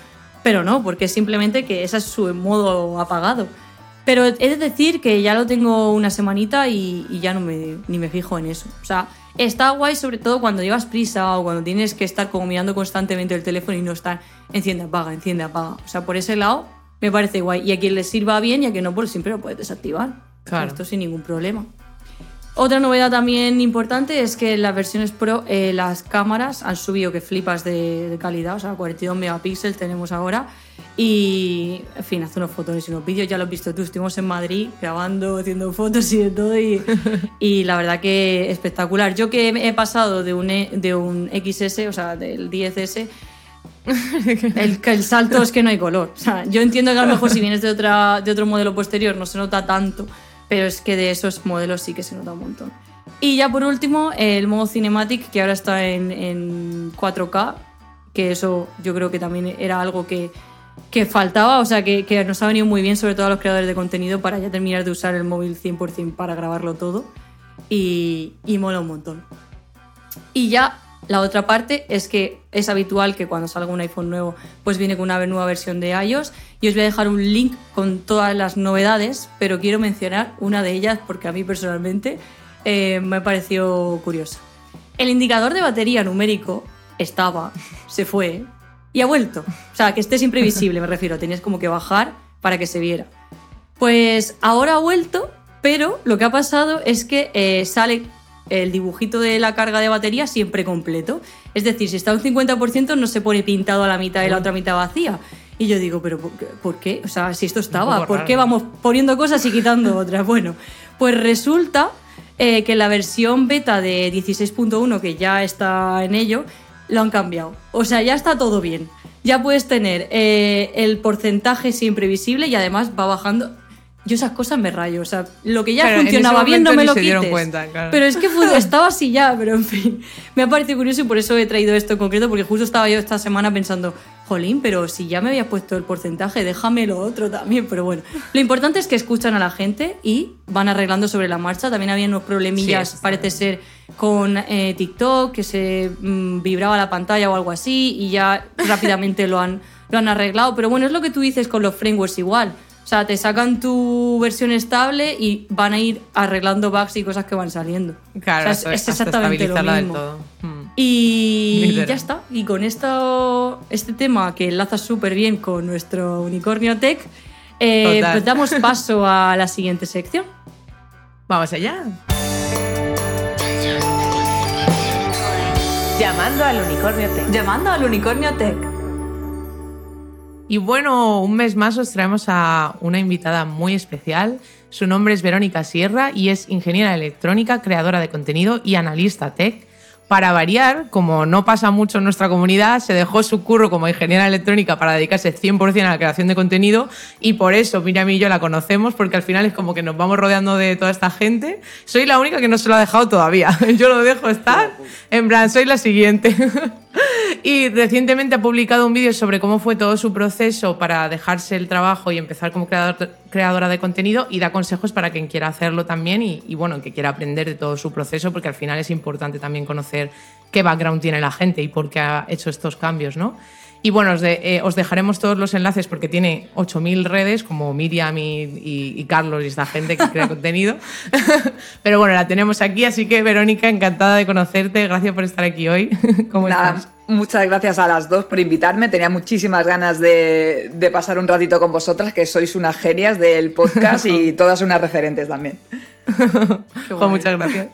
Pero no, porque simplemente que ese es su modo apagado. Pero he de decir que ya lo tengo una semanita y, y ya no me, ni me fijo en eso. O sea, está guay sobre todo cuando llevas prisa o cuando tienes que estar como mirando constantemente el teléfono y no estar enciende, apaga, enciende, apaga. O sea, por ese lado me parece guay. Y a quien le sirva bien y a quien no, pues siempre lo puedes desactivar. Claro. Esto sin ningún problema. Otra novedad también importante es que en las versiones Pro eh, las cámaras han subido que flipas de, de calidad, o sea, 42 megapíxeles tenemos ahora. Y, en fin, hace unos fotos y unos vídeos, ya lo has visto tú, estuvimos en Madrid grabando, haciendo fotos y de todo, y, y la verdad que espectacular. Yo que he pasado de un, E- de un XS, o sea, del 10S, el, el salto es que no hay color. O sea, yo entiendo que a lo mejor si vienes de, otra, de otro modelo posterior no se nota tanto, pero es que de esos modelos sí que se nota un montón. Y ya por último, el modo Cinematic, que ahora está en, en 4K, que eso yo creo que también era algo que, que faltaba, o sea, que, nos ha venido muy bien, sobre todo a los creadores de contenido, para ya terminar de usar el móvil 100% para grabarlo todo. Y, y mola un montón. Y ya la otra parte es que es habitual que cuando salga un iPhone nuevo, pues viene con una nueva versión de iOS. Y os voy a dejar un link con todas las novedades, pero quiero mencionar una de ellas porque a mí personalmente eh, me pareció curiosa. El indicador de batería numérico estaba, se fue y ha vuelto. O sea, que esté siempre visible, me refiero. Tenías como que bajar para que se viera. Pues ahora ha vuelto, pero lo que ha pasado es que eh, sale el dibujito de la carga de batería siempre completo. Es decir, si está un 50% no se pone pintado a la mitad y la otra mitad vacía. Y yo digo, ¿pero por qué? O sea, si esto estaba, ¿por qué vamos poniendo cosas y quitando otras? Bueno, pues resulta eh, que la versión beta de 16.1, que ya está en ello, lo han cambiado. O sea, ya está todo bien. Ya puedes tener eh, el porcentaje siempre visible y además va bajando. Yo esas cosas me rayo. O sea, lo que ya funcionaba bien no me lo quites. cuenta, claro. Pero es que estaba así ya, pero en fin. Me ha parecido curioso y por eso he traído esto en concreto, porque justo estaba yo esta semana pensando, jolín, pero si ya me había puesto el porcentaje, déjame lo otro también. Pero bueno, lo importante es que escuchan a la gente y van arreglando sobre la marcha. También había unos problemillas, Sí, parece ser, con eh, TikTok, que se mm, vibraba la pantalla o algo así, y ya rápidamente lo han, lo han arreglado. Pero bueno, es lo que tú dices con los frameworks igual. O sea, te sacan tu versión estable y van a ir arreglando bugs y cosas que van saliendo. Claro, O sea, es, exactamente lo del mismo. todo. Mm. Y Literal. ya está. Y con esto, este tema que enlaza súper bien con nuestro Unicornio Tech, eh, pues damos paso a la siguiente sección. Vamos allá. Llamando al unicornio tech. Llamando al Unicornio Tech. Y bueno, un mes más os traemos a una invitada muy especial. Su nombre es Verónica Sierra y es ingeniera electrónica, creadora de contenido y analista tech. Para variar, como no pasa mucho en nuestra comunidad, se dejó su curro como ingeniera electrónica para dedicarse 100% a la creación de contenido y por eso Miriam y yo la conocemos porque al final es como que nos vamos rodeando de toda esta gente. Soy la única que no se lo ha dejado todavía. Yo lo dejo estar. En plan, soy la siguiente. Y recientemente ha publicado un vídeo sobre cómo fue todo su proceso para dejarse el trabajo y empezar como creador- creadora de contenido y da consejos para quien quiera hacerlo también y, y, bueno, que quiera aprender de todo su proceso porque al final es importante también conocer qué background tiene la gente y por qué ha hecho estos cambios, ¿no? Y bueno, os, de- eh, os dejaremos todos los enlaces porque tiene 8.000 redes, como Miriam y, y- y Carlos y esta gente que crea contenido. Pero bueno, la tenemos aquí, así que Verónica, encantada de conocerte. Gracias por estar aquí hoy. ¿Cómo Nada, estás? muchas gracias a las dos por invitarme. Tenía muchísimas ganas de, de pasar un ratito con vosotras, que sois unas genias del podcast y todas unas referentes también. Jo, muchas gracias.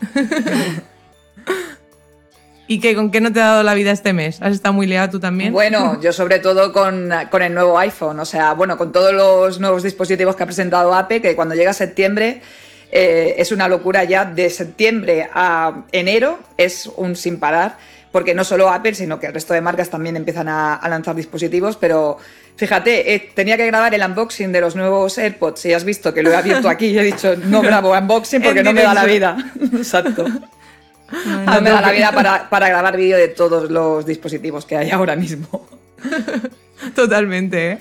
¿Y qué, con qué no te ha dado la vida este mes? ¿Has estado muy liada tú también? Bueno, yo sobre todo con, con el nuevo iPhone, o sea, bueno, con todos los nuevos dispositivos que ha presentado Apple, que cuando llega septiembre eh, es una locura ya, de septiembre a enero es un sin parar, porque no solo Apple, sino que el resto de marcas también empiezan a, a lanzar dispositivos, pero fíjate, eh, tenía que grabar el unboxing de los nuevos AirPods y has visto que lo he abierto aquí y he dicho, no grabo unboxing porque no me da la vida. Exacto. No me da la vida para, para grabar vídeo de todos los dispositivos que hay ahora mismo. Totalmente, ¿eh?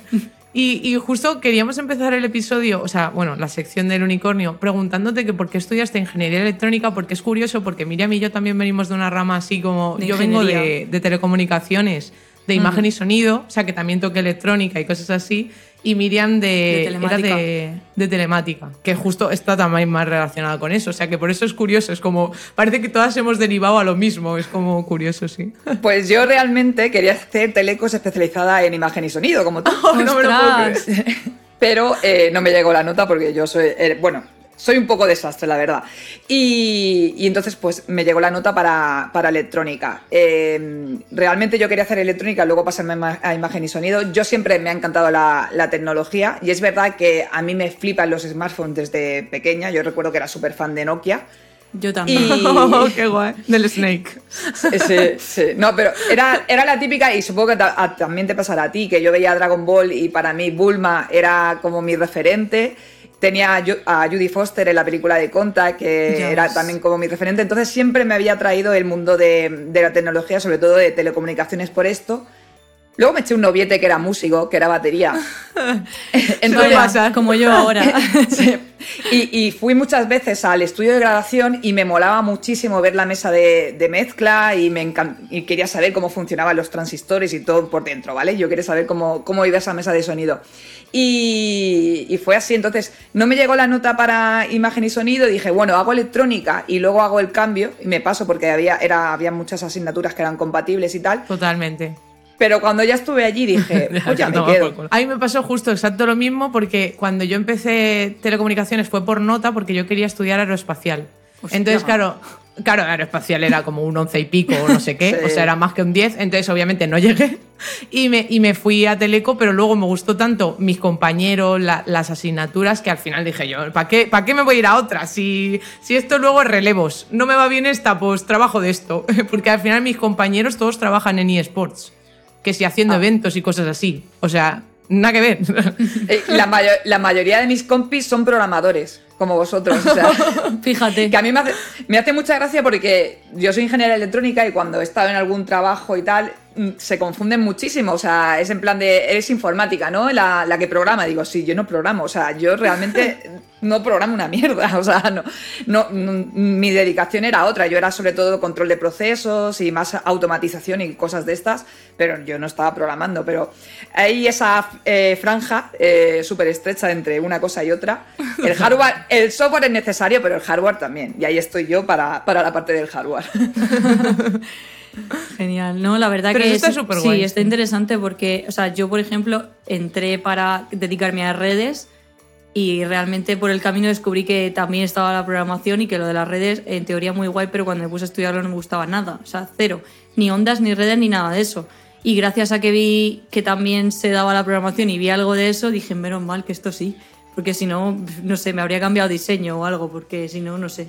Y, y justo queríamos empezar el episodio, o sea, bueno, la sección del unicornio, preguntándote que por qué estudiaste ingeniería electrónica, porque es curioso, porque Miriam y yo también venimos de una rama así como. De yo vengo de telecomunicaciones, de imagen y sonido, o sea, que también toqué electrónica y cosas así. Y Miriam de, De era telemática. de, de telemática, que justo está también más relacionada con eso. O sea, que por eso es curioso, es como. Parece que todas hemos derivado a lo mismo, es como curioso, sí. Pues yo realmente quería hacer telecos especializada en imagen y sonido, como tú. no me lo puedo creer. Pero eh, no me llegó la nota porque yo soy, eh, bueno, soy un poco desastre, la verdad. Y, y entonces, pues me llegó la nota para, para electrónica. Eh, realmente yo quería hacer electrónica, luego pasarme a ima- a imagen y sonido. Yo siempre me ha encantado la, la tecnología y es verdad que a mí me flipan los smartphones desde pequeña. Yo recuerdo que era súper fan de Nokia. Yo también. Y- qué guay. Del Snake. Sí, sí. No, pero era, era la típica, y supongo que ta- a- también te pasará a ti, que yo veía Dragon Ball y para mí Bulma era como mi referente. Tenía a Ju- a Judy Foster en la película de Conta, que era también como mi referente. Entonces siempre me había traído el mundo de, de la tecnología, sobre todo de telecomunicaciones por esto. Luego me eché un noviete que era músico, que era batería. Suele pasar. Como yo ahora. Sí. Y, y fui muchas veces al estudio de grabación y me molaba muchísimo ver la mesa de, de mezcla y, me y quería saber cómo funcionaban los transistores y todo por dentro, ¿vale? Yo quería saber cómo, cómo iba esa mesa de sonido. Y, y fue así, entonces no me llegó la nota para imagen y sonido, dije, bueno, hago electrónica y luego hago el cambio y me paso porque había, era, había muchas asignaturas que eran compatibles y tal, Totalmente. Pero cuando ya estuve allí dije, pues ya me quedo. A mí me pasó justo exacto lo mismo porque cuando yo empecé telecomunicaciones fue por nota porque yo quería estudiar aeroespacial. Hostia. Entonces, claro, claro, aeroespacial era como un once y pico o no sé qué, Sí. o sea, era más que un 10, entonces obviamente no llegué y me, y me fui a Teleco, pero luego me gustó tanto mis compañeros, la- las asignaturas, que al final dije yo, ¿para qué, ¿para qué me voy a ir a otra? Si, si esto luego es relevos, no me va bien esta, pues trabajo de esto, porque al final mis compañeros todos trabajan en eSports, que si haciendo Ah. eventos y cosas así, o sea, nada que ver. Eh, La, mayo- la mayoría de mis compis son programadores, como vosotros. O sea, Fíjate. que a mí me hace, me hace mucha gracia porque yo soy ingeniera electrónica y cuando he estado en algún trabajo y tal, se confunden muchísimo. O sea, es en plan de, eres informática, ¿no? La, la que programa. Digo, sí, yo no programo. O sea, yo realmente no programo una mierda. O sea, no, no, no- mi dedicación era otra. Yo era sobre todo control de procesos y más automatización y cosas de estas, pero yo no estaba programando. Pero hay esa eh, franja eh, súper estrecha entre una cosa y otra. El hardware, el software es necesario, pero el hardware también. Y ahí estoy yo para, para la parte del hardware. Genial, no, la verdad Pero que eso está es- superguay, sí, está sí. interesante porque, o sea, yo por ejemplo entré para dedicarme a redes y realmente por el camino descubrí que también estaba la programación y que lo de las redes en teoría muy guay, pero cuando me puse a estudiarlo no me gustaba nada, o sea, cero, ni ondas, ni redes, ni nada de eso. Y gracias a que vi que también se daba la programación y vi algo de eso, dije, menos mal que esto sí, porque si no, no sé, me habría cambiado diseño o algo, porque si no, no sé.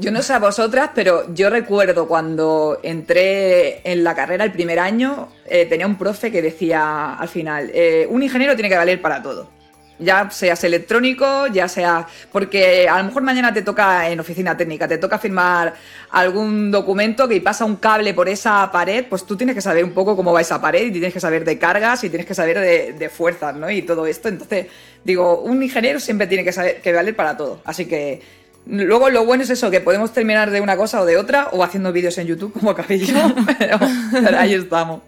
Yo no sé a vosotras, pero yo recuerdo cuando entré en la carrera el primer año, eh, tenía un profe que decía al final, eh, un ingeniero tiene que valer para todo. Ya seas electrónico, ya sea... Porque a lo mejor mañana te toca en oficina técnica, te toca firmar algún documento que pasa un cable por esa pared, pues tú tienes que saber un poco cómo va esa pared y tienes que saber de cargas y tienes que saber de, de fuerzas, ¿no? Y todo esto. Entonces, digo, un ingeniero siempre tiene que saber que valer para todo. Así que Luego lo bueno es eso, que podemos terminar de una cosa o de otra, o haciendo vídeos en YouTube como yo, pero, pero ahí estamos.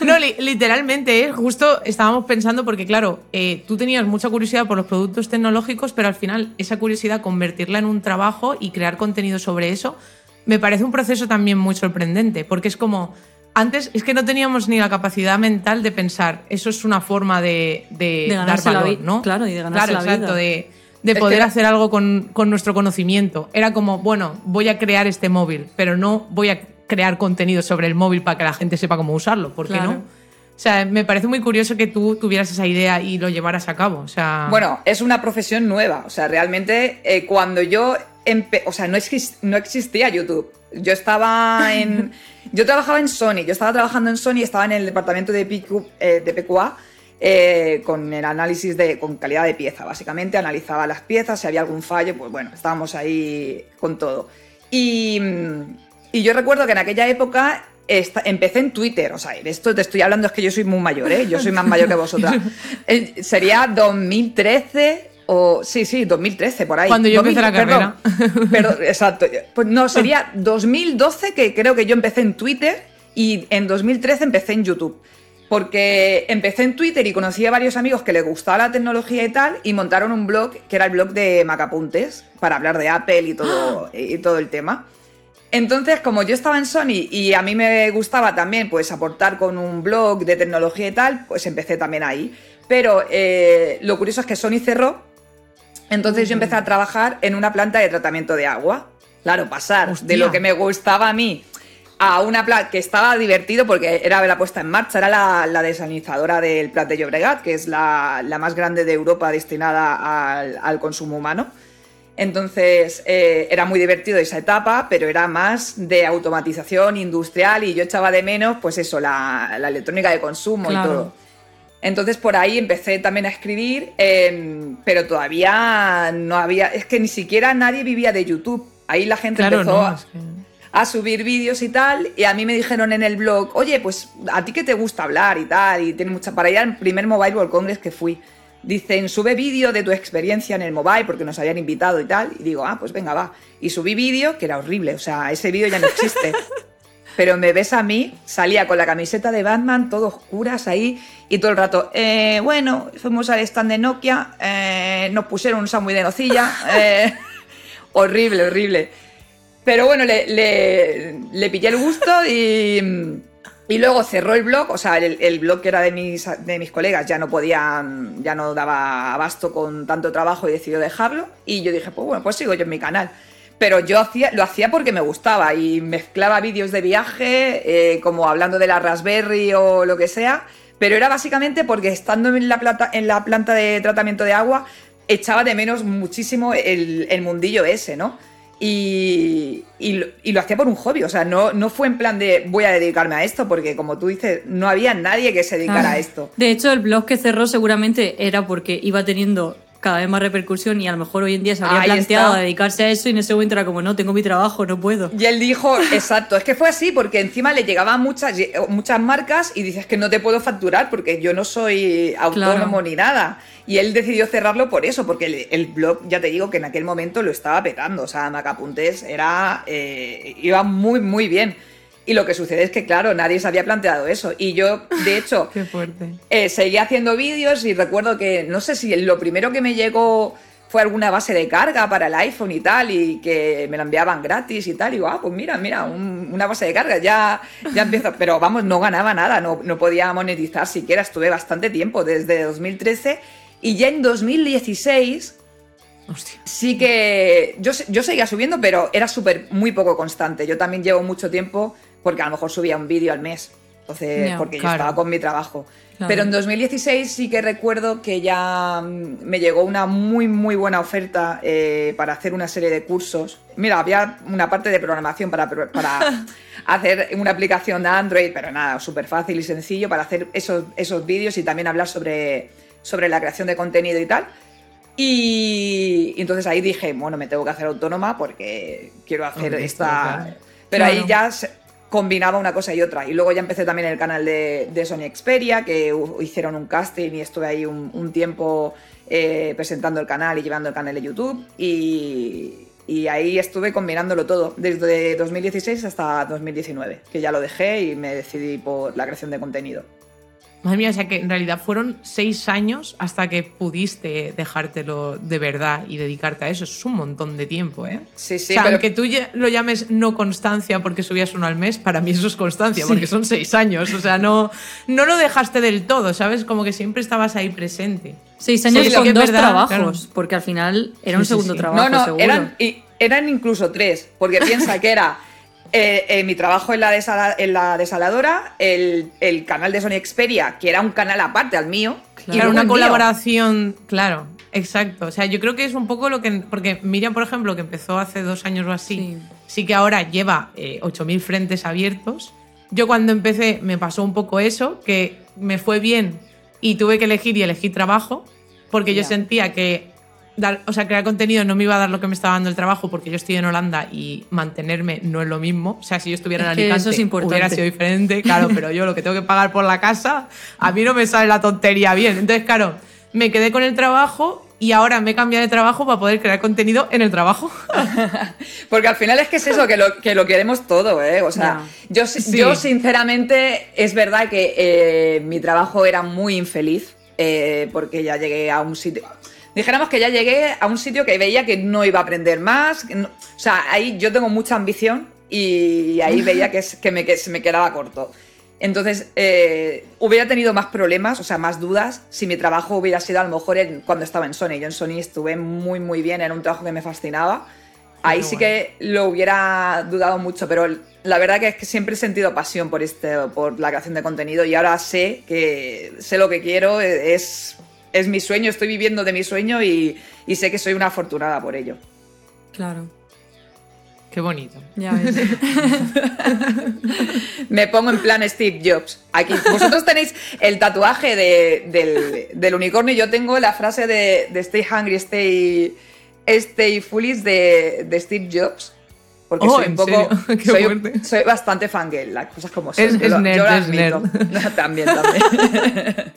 No, li- literalmente, ¿eh? justo estábamos pensando porque, claro, eh, tú tenías mucha curiosidad por los productos tecnológicos, pero al final esa curiosidad convertirla en un trabajo y crear contenido sobre eso, me parece un proceso también muy sorprendente, porque es como, antes es que no teníamos ni la capacidad mental de pensar, eso es una forma de, de De dar la valor, vi- ¿no? claro, y de ganarse Claro, la exacto, vida. de, de Es que poder hacer algo con, con nuestro conocimiento. Era como, bueno, voy a crear este móvil, pero no voy a crear contenido sobre el móvil para que la gente sepa cómo usarlo, ¿por qué Claro. no? O sea, me parece muy curioso que tú tuvieras esa idea y lo llevaras a cabo. O sea, Bueno, es una profesión nueva. O sea, realmente eh, cuando yo empe o sea, no, exis- no existía YouTube. Yo estaba en. Yo trabajaba en Sony. Yo estaba trabajando en Sony, estaba en el departamento de, PQ, eh, de PQA. Eh, con el análisis de con calidad de pieza, básicamente analizaba las piezas, si había algún fallo, pues bueno, estábamos ahí con todo. Y, y yo recuerdo que en aquella época esta- empecé en Twitter, o sea, esto te estoy hablando es que yo soy muy mayor, ¿eh? yo soy más mayor que vosotras. Eh, sería 2013 o sí, sí, 2013 por ahí. Cuando yo 2000, empecé la perdón, carrera. Perdón, exacto. Pues no, sería 2012 que creo que yo empecé en Twitter y en 2013 empecé en YouTube. Porque empecé en Twitter y conocí a varios amigos que les gustaba la tecnología y tal, y montaron un blog que era el blog de Macapuntes, para hablar de Apple y todo, y todo el tema. Entonces, como yo estaba en Sony y a mí me gustaba también pues aportar con un blog de tecnología y tal, pues empecé también ahí. Pero eh, lo curioso es que Sony cerró, entonces yo empecé a trabajar en una planta de tratamiento de agua. Claro, pasar de lo que me gustaba a mí a una planta que estaba divertido porque era la puesta en marcha, era la, la desalinizadora del Plat de Llobregat, que es la, la más grande de Europa destinada al, al consumo humano. Entonces eh, era muy divertido esa etapa, pero era más de automatización industrial y yo echaba de menos, pues eso, la, la electrónica de consumo Claro. y todo. Entonces por ahí empecé también a escribir, eh, pero todavía no había, es que ni siquiera nadie vivía de YouTube. Ahí la gente claro, empezó no. a, es que- a subir vídeos y tal, y a mí me dijeron en el blog, oye, pues a ti que te gusta hablar y tal, y tiene mucha para allá el primer Mobile World Congress que fui. Dicen, sube vídeo de tu experiencia en el mobile porque nos habían invitado y tal. Y digo, ah, pues venga, va. Y subí vídeo que era horrible, o sea, ese vídeo ya no existe. Pero me ves a mí, salía con la camiseta de Batman, todo oscuras ahí, y todo el rato, eh, bueno, fuimos al stand de Nokia, eh, nos pusieron un sándwich de nocilla, eh, horrible, horrible. Pero bueno, le, le- le pillé el gusto y, y luego cerró el blog, o sea, el, el blog que era de mis, de mis colegas ya no podía, ya no daba abasto con tanto trabajo y decidió dejarlo. Y yo dije, pues bueno, pues sigo yo en mi canal. Pero yo hacía, lo hacía porque me gustaba y mezclaba vídeos de viaje, eh, como hablando de la Raspberry o lo que sea, pero era básicamente porque estando en la, plata, en la planta de tratamiento de agua, echaba de menos muchísimo el, el mundillo ese, ¿no? Y, y lo, y lo hacía por un hobby, o sea, no, no fue en plan de voy a dedicarme a esto, porque como tú dices, no había nadie que se dedicara Ah. a esto. De hecho, el blog que cerró seguramente era porque iba teniendo cada vez más repercusión y a lo mejor hoy en día se habría Ahí planteado está. dedicarse a eso y en ese momento era como, no, tengo mi trabajo, no puedo. Y él dijo, exacto, es que fue así, porque encima le llegaban muchas, muchas marcas y dices que no te puedo facturar porque yo no soy autónomo Claro. ni nada. Y él decidió cerrarlo por eso, porque el, el blog, ya te digo que en aquel momento lo estaba petando. O sea, Macapuntes era. eh, iba muy, muy bien. Y lo que sucede es que, claro, nadie se había planteado eso. Y yo, de hecho, Qué eh, seguí haciendo vídeos y recuerdo que, no sé si lo primero que me llegó fue alguna base de carga para el iPhone y tal, y que me la enviaban gratis y tal. Y digo, ah, pues mira, mira, un- una base de carga, ya, ya empiezo. Pero vamos, no ganaba nada, no, no podía monetizar siquiera. Estuve bastante tiempo, desde 2013. Y ya en 2016 Hostia. sí que yo, yo seguía subiendo, pero era súper muy poco constante. Yo también llevo mucho tiempo porque a lo mejor subía un vídeo al mes. Entonces, porque yo claro. estaba con mi trabajo. Claro. Pero en 2016 sí que recuerdo que ya mm, me llegó una muy, muy buena oferta eh, para hacer una serie de cursos. Mira, había una parte de programación para, para hacer una aplicación de Android, pero nada, súper fácil y sencillo para hacer esos, esos vídeos y también hablar sobre, sobre la creación de contenido y tal. Y, y entonces ahí dije, bueno, me tengo que hacer autónoma porque quiero hacer Hombre, esta... claro. Pero ahí ya se- combinaba una cosa y otra. Y luego ya empecé también el canal de, de Sony Xperia, que hicieron un casting y estuve ahí un, tiempo eh, presentando el canal y llevando el canal de YouTube. Y ahí estuve combinándolo todo, desde 2016 hasta 2019, que ya lo dejé y me decidí por la creación de contenido. Madre mía, o sea que en realidad fueron seis años hasta que pudiste dejártelo de verdad y dedicarte a eso. Eso es un montón de tiempo, ¿eh? Sí, sí, o sea, pero- aunque tú lo llames no constancia porque subías uno al mes, para mí eso es constancia, porque son seis años. O sea, no, no lo dejaste del todo, ¿sabes? Como que siempre estabas ahí presente. Seis años Sí, con dos verdad, trabajos, claro. porque al final era Sí, un sí, segundo sí. trabajo, no, no, seguro. eran, y- eran incluso tres, porque piensa que era eh, eh, mi trabajo en la, desala- en la desaladora, el, el canal de Sony Xperia, que era un canal aparte al mío, y Claro, luego una mío. colaboración, claro, exacto. O sea, yo creo que es un poco lo que. Porque Miriam, por ejemplo, que empezó hace dos años o así, Sí. sí, que ahora lleva eh, 8.000 frentes abiertos. Yo cuando empecé me pasó un poco eso, que me fue bien y tuve que elegir y elegí trabajo, porque yo sentía que. Dar, o sea, crear contenido no me iba a dar lo que me estaba dando el trabajo porque yo estoy en Holanda y mantenerme no es lo mismo. O sea, si yo estuviera en Alicante eso es importante. hubiera sido diferente, claro, pero yo lo que tengo que pagar por la casa, a mí no me sale la tontería bien. Entonces, claro, me quedé con el trabajo y ahora me he cambiado de trabajo para poder crear contenido en el trabajo. Porque al final es que es eso, que lo, que lo queremos todo, ¿eh? O sea, yo, Sí. yo sinceramente es verdad que eh, mi trabajo era muy infeliz eh, porque ya llegué a un sitio... Dijéramos que ya llegué a un sitio que veía que no iba a aprender más. no- o sea, ahí yo tengo mucha ambición y ahí veía que, es- que, me, que se me quedaba corto. Entonces, eh, hubiera tenido más problemas, o sea, más dudas, si mi trabajo hubiera sido a lo mejor en- cuando estaba en Sony. Yo en Sony estuve muy, muy bien, era un trabajo que me fascinaba. Ahí sí que lo hubiera dudado mucho, pero la verdad que es que siempre he sentido pasión por, este, por la creación de contenido y ahora sé que sé lo que quiero, es, es mi sueño, estoy viviendo de mi sueño y, y sé que soy una afortunada por ello. Claro, Qué bonito. ya ves. Me pongo en plan Steve Jobs. Aquí, vosotros tenéis el tatuaje de- del, del unicornio y yo tengo la frase de, de Stay Hungry, Stay, stay Foolish de, de Steve Jobs. Porque Oh, soy un ¿en poco. soy, bastante fangirl, las cosas como son. Es- yo es lo- nerd, yo lo es admito. también, también.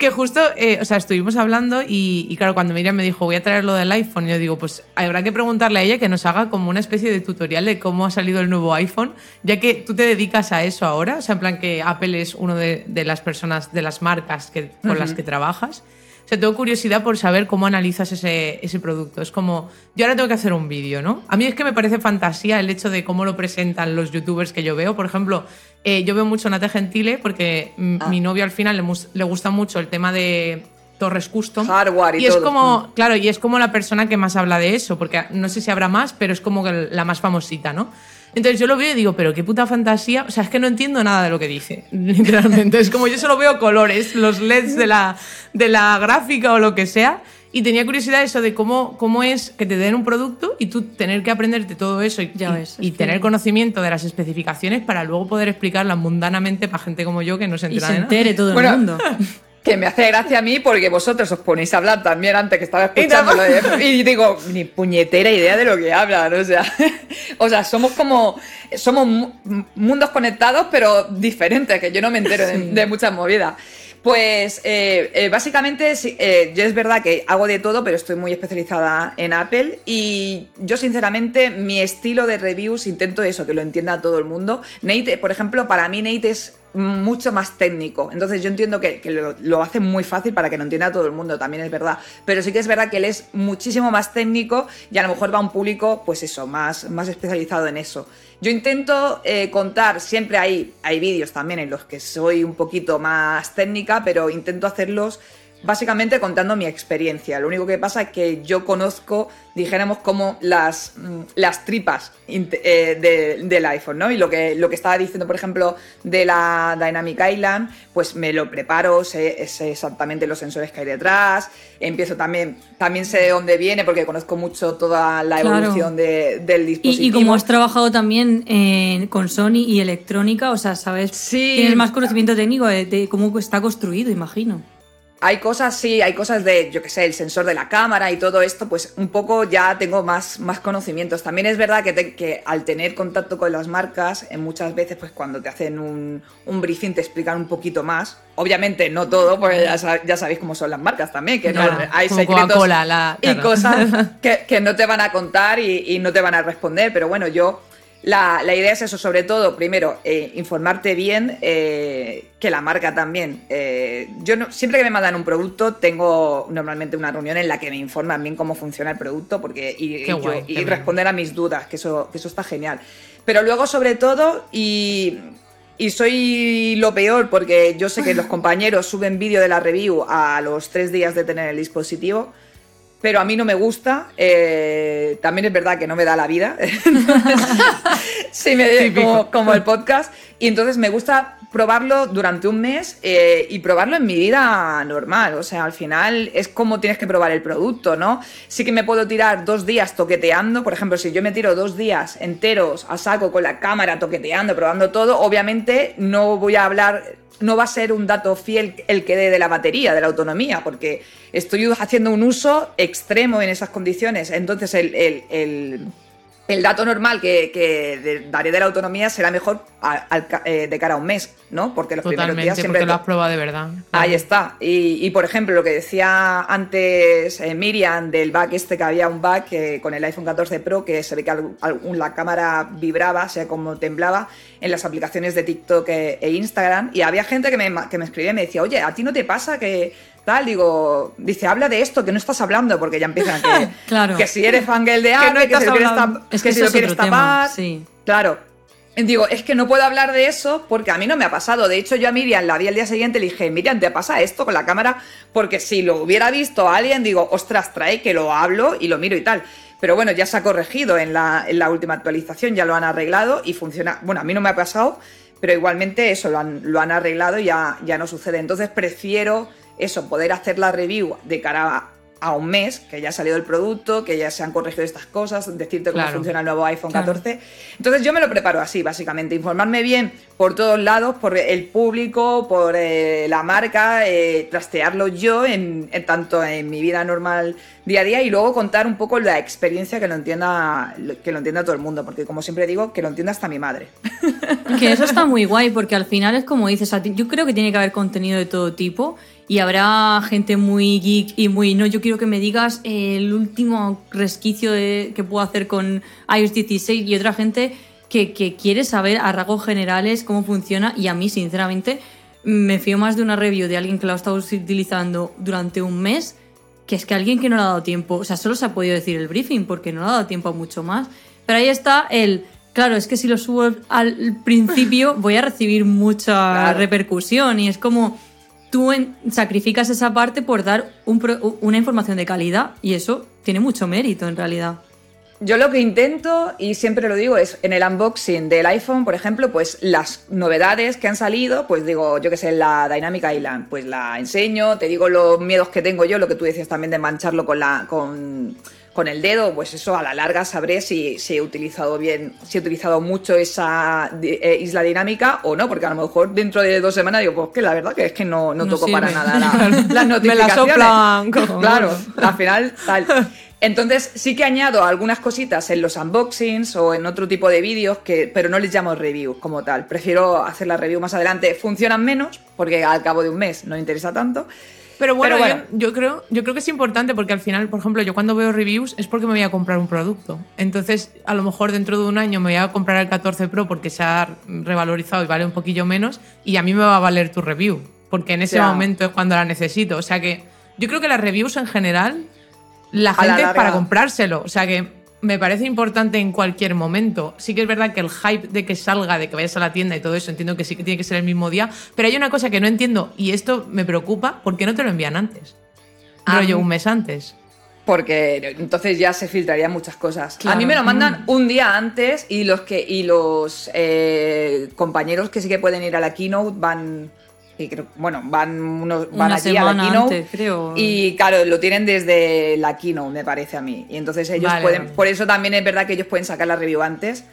Que justo, eh, o sea, estuvimos hablando y, y claro, cuando Miriam me dijo voy a traer lo del iPhone, yo digo, pues habrá que preguntarle a ella que nos haga como una especie de tutorial de cómo ha salido el nuevo iPhone, ya que tú te dedicas a eso ahora, o sea, en plan que Apple es uno de, de las personas, de las marcas que, con las que trabajas. Sea, tengo curiosidad por saber cómo analizas ese, ese producto. Es como, yo ahora tengo que hacer un vídeo, ¿no? A mí es que me parece fantasía el hecho de cómo lo presentan los youtubers que yo veo. Por ejemplo, eh, yo veo mucho Nate Gentile porque mm, Ah. mi novio al final le, le gusta mucho el tema de torres custom. Hardware y es todo. como, claro, y es como la persona que más habla de eso, porque no sé si habrá más, pero es como la más famosita, ¿no? Entonces yo lo veo y digo, pero qué puta fantasía. O sea, es que no entiendo nada de lo que dice, literalmente. Es como yo solo veo colores, los LEDs de la, de la gráfica o lo que sea. Y tenía curiosidad eso de cómo, cómo es que te den un producto y tú tener que aprenderte todo eso y, Ya y- ves, y que- tener conocimiento de las especificaciones para luego poder explicarlas mundanamente para gente como yo que no se y entera se de nada. entere todo Bueno, el mundo. Que me hace gracia a mí porque vosotros os ponéis a hablar también antes que estaba escuchándolo ¿eh? y digo, ni puñetera idea de lo que hablan, o sea, o sea, somos como, somos mu- mundos conectados pero diferentes, que yo no me entero de, Sí. de muchas movidas. Pues eh, eh, básicamente eh, yo es verdad que hago de todo, pero estoy muy especializada en Apple y yo sinceramente mi estilo de reviews intento eso, que lo entienda todo el mundo. Nate, por ejemplo, para mí Nate es mucho más técnico, entonces yo entiendo que, que lo, lo hace muy fácil para que lo entienda todo el mundo, también es verdad, pero sí que es verdad que él es muchísimo más técnico y a lo mejor va a un público, pues eso, más, más especializado en eso. Yo intento eh, contar, siempre hay, hay vídeos también en los que soy un poquito más técnica, pero intento hacerlos básicamente contando mi experiencia. Lo único que pasa es que yo conozco, dijéramos, como las, mm, las tripas eh, de- del iPhone, ¿no? Y lo que, lo que estaba diciendo, por ejemplo, de la Dynamic Island, pues me lo preparo, sé, sé exactamente los sensores que hay detrás, empiezo también, también sé de dónde viene porque conozco mucho toda la Claro. evolución de- del dispositivo. Y, y como has trabajado también en- con Sony y electrónica, o sea, sabes, Sí. tienes más conocimiento técnico de, de cómo está construido, imagino. Hay cosas, sí, hay cosas de, yo qué sé, el sensor de la cámara y todo esto, pues un poco ya tengo más, más conocimientos. También es verdad que, te- que al tener contacto con las marcas, en muchas veces, pues cuando te hacen un, un briefing te explican un poquito más. Obviamente no todo, porque ya, sab- ya sabéis cómo son las marcas también, que no- hay secretos y cosas que, que no te van a contar y, y no te van a responder. Pero bueno, yo la, la idea es eso, sobre todo, primero, eh, informarte bien, eh, que la marca también. Eh, yo no- siempre que me mandan un producto, tengo normalmente una reunión en la que me informan bien cómo funciona el producto porque, y, y yo- responder a mis dudas, que eso, que eso está genial. Pero luego, sobre todo, y, y soy lo peor porque yo sé que los compañeros suben vídeo de la review a los tres días de tener el dispositivo pero a mí no me gusta. eh, también es verdad que no me da la vida. sí, me, como, como el podcast. Y entonces me gusta probarlo durante un mes eh, y probarlo en mi vida normal. O sea, al final es como tienes que probar el producto, ¿no? Sí que me puedo tirar dos días toqueteando. Por ejemplo, si yo me tiro dos días enteros a saco con la cámara toqueteando, probando todo, obviamente no voy a hablar no va a ser un dato fiel el que dé de la batería, de la autonomía, porque estoy haciendo un uso extremo en esas condiciones. Entonces, el, el- el- el dato normal que, que daré de la autonomía será mejor al- al eh, de cara a un mes, ¿no? Porque los primeros días Totalmente, siempre. porque lo has probado de verdad. Ahí está. Y, y, por ejemplo, lo que decía antes eh, Miriam del bug este, que había un bug que con el iPhone 14 Pro que se ve que algún- la cámara vibraba, o sea, como temblaba en las aplicaciones de TikTok e, e Instagram. Y había gente que me, que me escribía y me decía, oye, ¿a ti no te pasa que tal? Digo, dice, habla de esto, que no estás hablando, porque ya empiezan que, Claro. que si eres fangirl de Apple, que, estás si lo quieres, tap- Es que que si lo es quieres tapar. sí. Claro. Digo, es que no puedo hablar de eso porque a mí no me ha pasado. De hecho, yo a Miriam la vi el día siguiente y le dije, Miriam, ¿te pasa esto con la cámara? Porque si lo hubiera visto alguien, digo, ostras, trae que lo hablo y lo miro y tal. Pero bueno, ya se ha corregido en la, en la última actualización, ya lo han arreglado y funciona. Bueno, a mí no me ha pasado, pero igualmente eso lo han, lo han arreglado y ya, ya no sucede. Entonces prefiero eso, poder hacer la review de cara a, a un mes, que ya ha salido el producto, que ya se han corregido estas cosas, decirte cómo Claro. funciona el nuevo iPhone Claro. 14. Entonces yo me lo preparo así, básicamente, informarme bien por todos lados, por el público, por eh, la marca, eh, trastearlo yo en, en tanto en mi vida normal día a día y luego contar un poco la experiencia que lo entienda que lo entienda todo el mundo, porque como siempre digo, que lo entienda hasta mi madre. Que eso está muy guay porque al final es como dices, yo creo que tiene que haber contenido de todo tipo y habrá gente muy geek y muy, no, yo quiero que me digas el último resquicio de, que puedo hacer con iOS 16 y otra gente que, que quiere saber a rasgos generales cómo funciona y a mí sinceramente me fío más de una review de alguien que lo ha estado utilizando durante un mes que es que alguien que no le ha dado tiempo, o sea, solo se ha podido decir el briefing porque no le ha dado tiempo a mucho más. Pero ahí está el, claro, es que si lo subo al principio voy a recibir mucha Claro. repercusión y es como tú sacrificas esa parte por dar una información de calidad y eso tiene mucho mérito en realidad. Yo lo que intento, y siempre lo digo, es en el unboxing del iPhone, por ejemplo, pues las novedades que han salido, pues digo, yo que sé, la Dynamic Island, pues la enseño, te digo los miedos que tengo yo, lo que tú decías también de mancharlo con la con, con el dedo, pues eso a la larga sabré si, si he utilizado bien, si he utilizado mucho esa eh, isla dinámica o no, porque a lo mejor dentro de dos semanas digo, pues que la verdad que es que no, no No toco para nada la- las Me la notificaciones. soplan Claro, al final tal. Entonces sí que añado algunas cositas en los unboxings o en otro tipo de vídeos, que, pero no les llamo review como tal. Prefiero hacer la review más adelante. Funcionan menos porque al cabo de un mes no interesa tanto. Pero bueno, Pero bueno. Yo, yo creo, yo creo que es importante porque al final, por ejemplo, yo cuando veo reviews es porque me voy a comprar un producto. Entonces, a lo mejor dentro de un año me voy a comprar el 14 Pro porque se ha revalorizado y vale un poquillo menos y a mí me va a valer tu review porque en ese momento es cuando la necesito. O sea que yo creo que las reviews en general, la A la gente es para comprárselo. O sea que me parece importante en cualquier momento. Sí que es verdad que el hype de que salga, de que vayas a la tienda y todo eso, entiendo que sí que tiene que ser el mismo día. Pero hay una cosa que no entiendo y esto me preocupa, ¿por qué no te lo envían antes? Ah, Rollo un mes antes. Porque entonces ya se filtrarían muchas cosas. Claro. A mí me lo mandan un día antes y los que y los eh, compañeros que sí que pueden ir a la keynote van creo- bueno, van unos van Una allí a la keynote antes, creo. y claro, lo tienen desde la keynote, me parece a mí. Y entonces ellos Vale, pueden, vale. por eso también es verdad que ellos pueden sacar la review antes.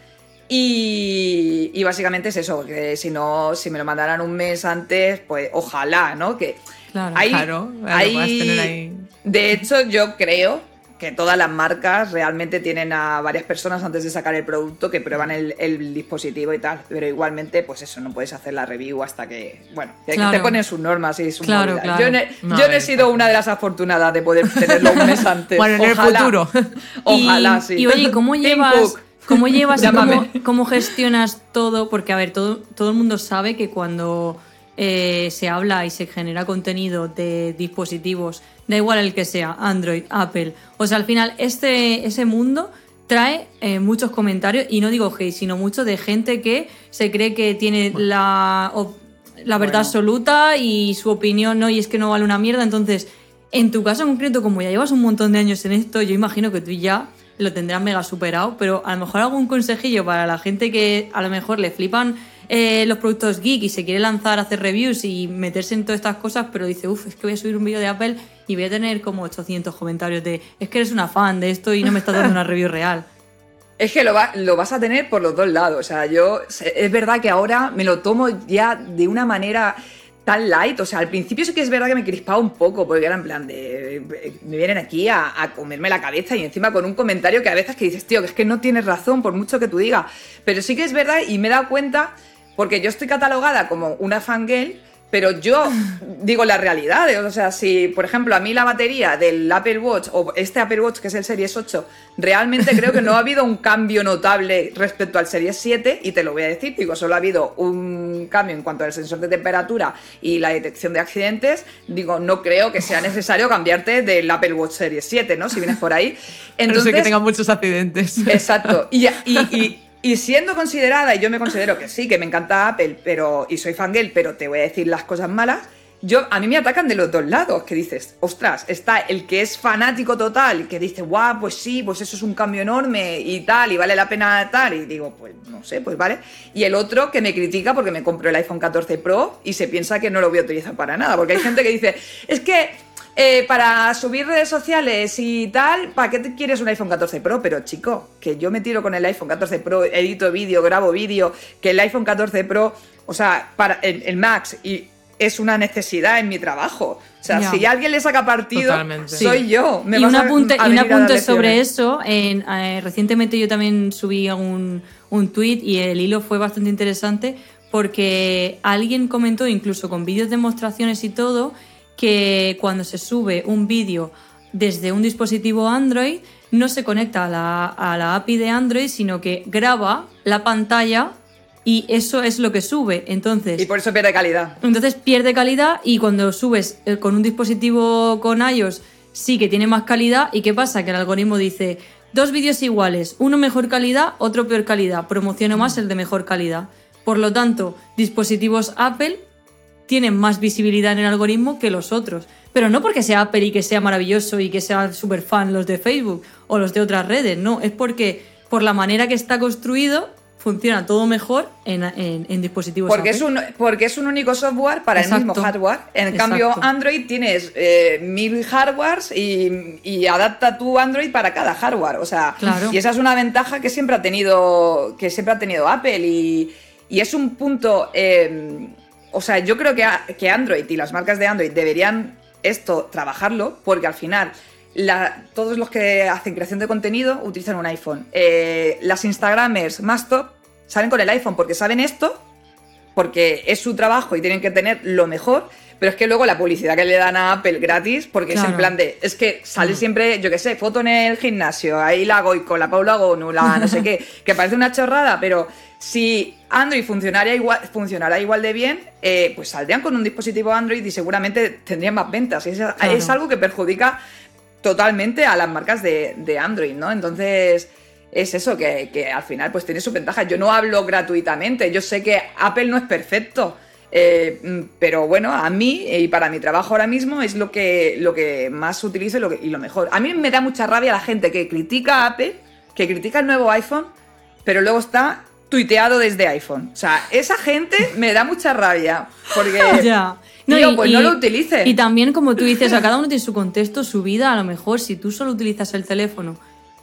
Y, y básicamente es eso, que si no, si me lo mandaran un mes antes, pues ojalá, ¿no? Que, Claro. Hay- Claro, lo hay- tener ahí. De hecho, yo creo que todas las marcas realmente tienen a varias personas antes de sacar el producto que prueban el, el dispositivo y tal. Pero igualmente, pues eso, no puedes hacer la review hasta que. Bueno, que Claro. te ponen sus normas y sus Claro, claro. Yo, no he- No, yo a no he ver, sido una de las afortunadas de poder tenerlo un mes antes. Bueno, en el futuro. Ojalá, y, sí. y oye, ¿cómo llevas, cómo, llevas y cómo, cómo gestionas todo? Porque, a ver, todo, todo el mundo sabe que cuando eh, se habla y se genera contenido de dispositivos, da igual el que sea, Android, Apple, o sea, al final este, ese mundo trae eh, muchos comentarios, y no digo hate, sino mucho de gente que se cree que tiene la, la verdad Bueno. absoluta y su opinión no, y es que no vale una mierda, entonces... En tu caso en concreto, como ya llevas un montón de años en esto, yo imagino que tú ya lo tendrás mega superado, pero a lo mejor algún consejillo para la gente que a lo mejor le flipan eh, los productos geek y se quiere lanzar a hacer reviews y meterse en todas estas cosas, pero dice, uff, es que voy a subir un vídeo de Apple y voy a tener como 800 comentarios de, es que eres una fan de esto y no me estás dando una review real. Es que lo, va- lo vas a tener por los dos lados. O sea, yo. Es verdad que ahora me lo tomo ya de una manera tan light. O sea, al principio sí que es verdad que me crispaba un poco, porque era en plan de. Me vienen aquí a, a comerme la cabeza y encima con un comentario que a veces que dices, tío, que es que no tienes razón, por mucho que tú digas. Pero sí que es verdad y me he dado cuenta, porque yo estoy catalogada como una fangirl. Pero yo digo la realidad, o sea, si por ejemplo a mí la batería del Apple Watch o este Apple Watch que es el Series 8, realmente creo que no ha habido un cambio notable respecto al Series 7 y te lo voy a decir, digo, solo ha habido un cambio en cuanto al sensor de temperatura y la detección de accidentes, digo, no creo que sea necesario cambiarte del Apple Watch Series 7, ¿no? Si vienes por ahí. A no Entonces, ser que tenga muchos accidentes. Exacto. Y, y- y- y siendo considerada, y yo me considero que sí, que me encanta Apple, pero y soy fangirl, pero te voy a decir las cosas malas. Yo, a mí me atacan de los dos lados, que dices, ostras, está el que es fanático total, que dice, guau, pues sí, pues eso es un cambio enorme y tal, y vale la pena tal, y digo, pues no sé, pues vale. Y el otro que me critica porque me compró el iPhone 14 Pro y se piensa que no lo voy a utilizar para nada, porque hay gente que dice, es que eh, para subir redes sociales y tal, ¿para qué te quieres un iPhone 14 Pro? Pero chico, que yo me tiro con el iPhone 14 Pro, edito vídeo, grabo vídeo, que el iPhone 14 Pro, o sea, para el, el Max y es una necesidad en mi trabajo. O sea, si alguien le saca partido, Totalmente. soy yo. Me y vas un a- apunte, a y un apunte sobre lecciones. eso, en, eh, recientemente yo también subí un, un tweet y el hilo fue bastante interesante porque alguien comentó, incluso con vídeos demostraciones y todo, que cuando se sube un vídeo desde un dispositivo Android no se conecta a la, a la API de Android, sino que graba la pantalla y eso es lo que sube. Entonces, Y por eso pierde calidad. entonces pierde calidad y cuando subes eh, con un dispositivo con iOS sí que tiene más calidad. ¿Y qué pasa? Que el algoritmo dice dos vídeos iguales, uno mejor calidad, otro peor calidad. Promociono más el de mejor calidad. Por lo tanto, dispositivos Apple tienen más visibilidad en el algoritmo que los otros. Pero no porque sea Apple y que sea maravilloso y que sean súper fan los de Facebook o los de otras redes, no, es porque por la manera que está construido funciona todo mejor en, en- en dispositivos Porque Apple. es, un, porque es un único software para el mismo hardware. En Exacto. cambio, Android tienes eh, mil hardwares y, y adapta tu Android para cada hardware. O sea, Claro. y esa es una ventaja que siempre ha tenido, que siempre ha tenido Apple. Y, y es un punto. eh, o sea, yo creo que, que Android y las marcas de Android deberían esto trabajarlo, porque al final. todos los que hacen creación de contenido utilizan un iPhone. Eh, las Instagramers más top salen con el iPhone porque saben esto porque es su trabajo y tienen que tener lo mejor, pero es que luego la publicidad que le dan a Apple gratis, porque es en plan de, es que sale siempre, yo qué sé, foto en el gimnasio, ahí la Goico, la Paula Gonu, la no sé qué, que parece una chorrada, pero si Android funcionara igual, funcionara igual de bien, eh, pues saldrían con un dispositivo Android y seguramente tendrían más ventas. Y es, es algo que perjudica totalmente a las marcas de, de Android, ¿no? Entonces es eso, que, que al final pues tiene su ventaja. Yo no hablo gratuitamente, yo sé que Apple no es perfecto, eh, mm, pero bueno, a mí y para mi trabajo ahora mismo es lo que, lo que más utilizo y lo, que- y lo mejor. A mí me da mucha rabia la gente que critica a Apple, que critica el nuevo iPhone, pero luego está tuiteado desde iPhone. O sea, esa gente me da mucha rabia, porque... Ya. Tío, pues no lo utilices. Y también, como tú dices, a cada uno tiene su contexto, su vida. A lo mejor, si tú solo utilizas el teléfono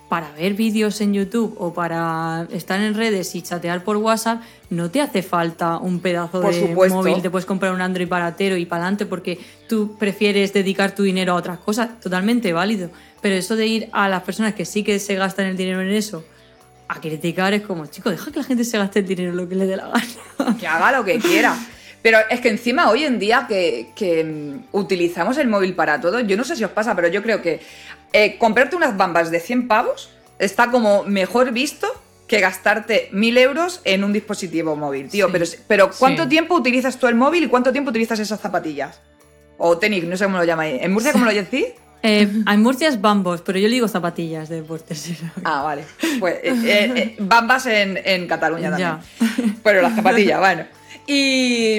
para ver vídeos en YouTube o para estar en redes y chatear por WhatsApp, no te hace falta un pedazo Por de supuesto. móvil, te puedes comprar un Android baratero y para adelante porque tú prefieres dedicar tu dinero a otras cosas, totalmente válido. Pero eso de ir a las personas que sí que se gastan el dinero en eso, a criticar es como, chico, deja que la gente se gaste el dinero en lo que le dé la gana. Que haga lo que quiera. Pero es que encima hoy en día que, que, mm, utilizamos el móvil para todo, yo no sé si os pasa, pero yo creo que eh, comprarte unas bambas de 100 pavos está como mejor visto que gastarte 1000 euros en un dispositivo móvil, tío. Sí. Pero, pero ¿cuánto Sí. tiempo utilizas tú el móvil y cuánto tiempo utilizas esas zapatillas? O tenis, no sé cómo lo llamáis. ¿En Murcia cómo lo decís? Eh, en Murcia es bambos, pero yo le digo zapatillas de deportes. Ah, vale. Pues eh, bambas en, en Cataluña también. Ya. Pero las zapatillas, bueno. Y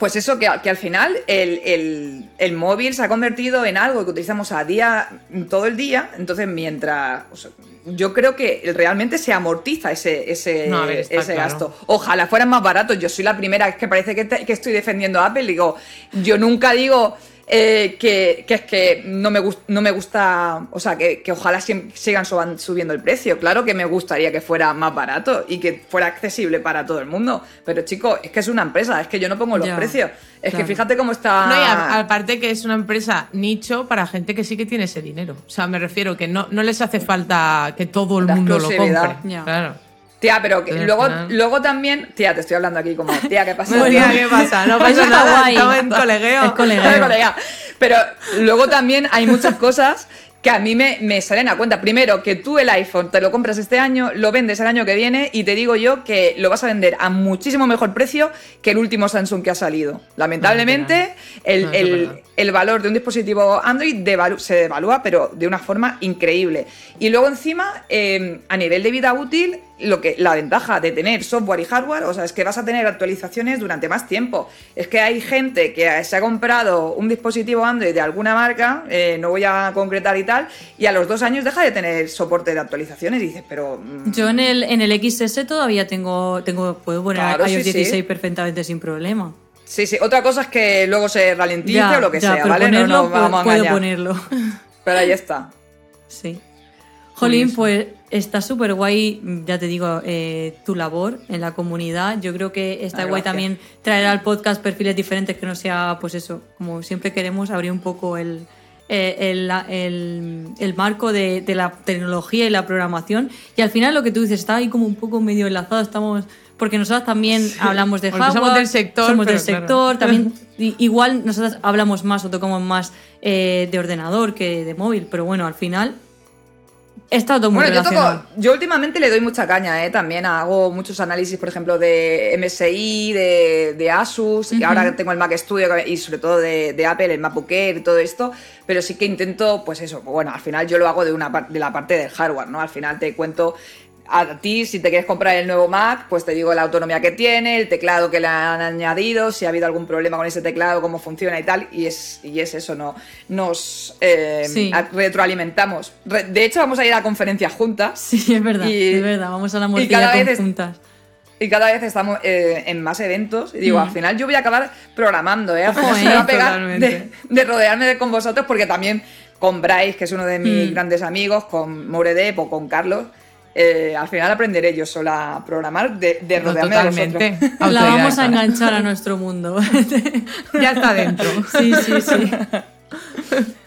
pues eso, que, que al final el, el- el móvil se ha convertido en algo que utilizamos a día, todo el día. Entonces, mientras. o sea, yo creo que realmente se amortiza ese, ese, No, ver, ese claro. gasto. Ojalá fueran más baratos. Yo soy la primera que parece que, te- que estoy defendiendo a Apple. Digo, yo nunca digo eh, que, que es que no me, no me gusta, o sea, que, que ojalá sigan suban- subiendo el precio. Claro que me gustaría que fuera más barato y que fuera accesible para todo el mundo. Pero chicos, es que es una empresa, es que yo no pongo los Ya, precios. Es que fíjate cómo está... No, y a- aparte que es una empresa nicho para gente que sí que tiene ese dinero. O sea, me refiero que no, no les hace falta que todo el La mundo lo compre. Ya. Claro. Tía, pero que Pero al luego, final- luego también... Tía, te estoy hablando aquí como... Tía, ¿qué pasa? Bueno, tía, ¿qué pasa? No Eso pasa nada, guay. estamos en colegueo. Es colegueo. Pero luego también hay muchas cosas que a mí me, me salen a cuenta. Primero, que tú el iPhone te lo compras este año, lo vendes el año que viene y te digo yo que lo vas a vender a muchísimo mejor precio que el último Samsung que ha salido. Lamentablemente, el, No, es el- verdad. el valor de un dispositivo Android devalu- se devalúa, pero de una forma increíble. Y luego encima, eh, a nivel de vida útil, lo que, la ventaja de tener software y hardware, o sea, es que vas a tener actualizaciones durante más tiempo. Es que hay gente que se ha comprado un dispositivo Android de alguna marca, eh, no voy a concretar y tal, y a los dos años deja de tener soporte de actualizaciones y dices, pero... mm, Yo en el, en el XS todavía tengo, tengo puedo poner Claro, iOS sí, sí. 16 perfectamente sin problema. Sí, sí. Otra cosa es que luego se ralentice o lo que ya, sea, pero ¿vale? No nos vamos puedo engañar. ponerlo. Pero ahí está. Sí. Jolín, Curioso. pues está súper guay, ya te digo, eh, tu labor en la comunidad. Yo creo que está guay también traer al podcast perfiles diferentes que no sea, pues eso, como siempre queremos, abrir un poco el, eh, el, el- el marco de, de la tecnología y la programación. Y al final lo que tú dices está ahí como un poco medio enlazado, estamos... Porque nosotros también hablamos de hardware, somos del sector, somos del claro. sector, también igual nosotros hablamos más o tocamos más eh, de ordenador que de móvil, pero bueno, al final está todo muy Bueno, yo, toco, yo últimamente le doy mucha caña, ¿eh? También hago muchos análisis, por ejemplo, de MSI, de, de Asus, y ahora tengo el Mac Studio y sobre todo de, de Apple, el MacBook Air y todo esto, pero sí que intento, pues eso, bueno, al final yo lo hago de, una, de la parte del hardware, ¿no? Al final te cuento a ti, si te quieres comprar el nuevo Mac, pues te digo la autonomía que tiene, el teclado que le han añadido, si ha habido algún problema con ese teclado, cómo funciona y tal, y es, y es eso, ¿no? Nos eh, Sí. a- retroalimentamos. Re- de hecho, vamos a ir a conferencias juntas Sí, es verdad, Y- es verdad. Vamos a la cada morcilla vez es- conjuntas. y cada vez estamos eh, en más eventos. Y digo, al final yo voy a acabar programando, ¿eh? Al Ojo, final se me eh, va a pegar de, de rodearme de- con vosotros, porque también con Bryce, que es uno de mis Mm. grandes amigos, con Moredep o con Carlos, eh, al final aprenderé yo sola a programar de, de No, rodearme de totalmente. La vamos a enganchar a nuestro mundo. Ya está dentro. sí, sí, sí.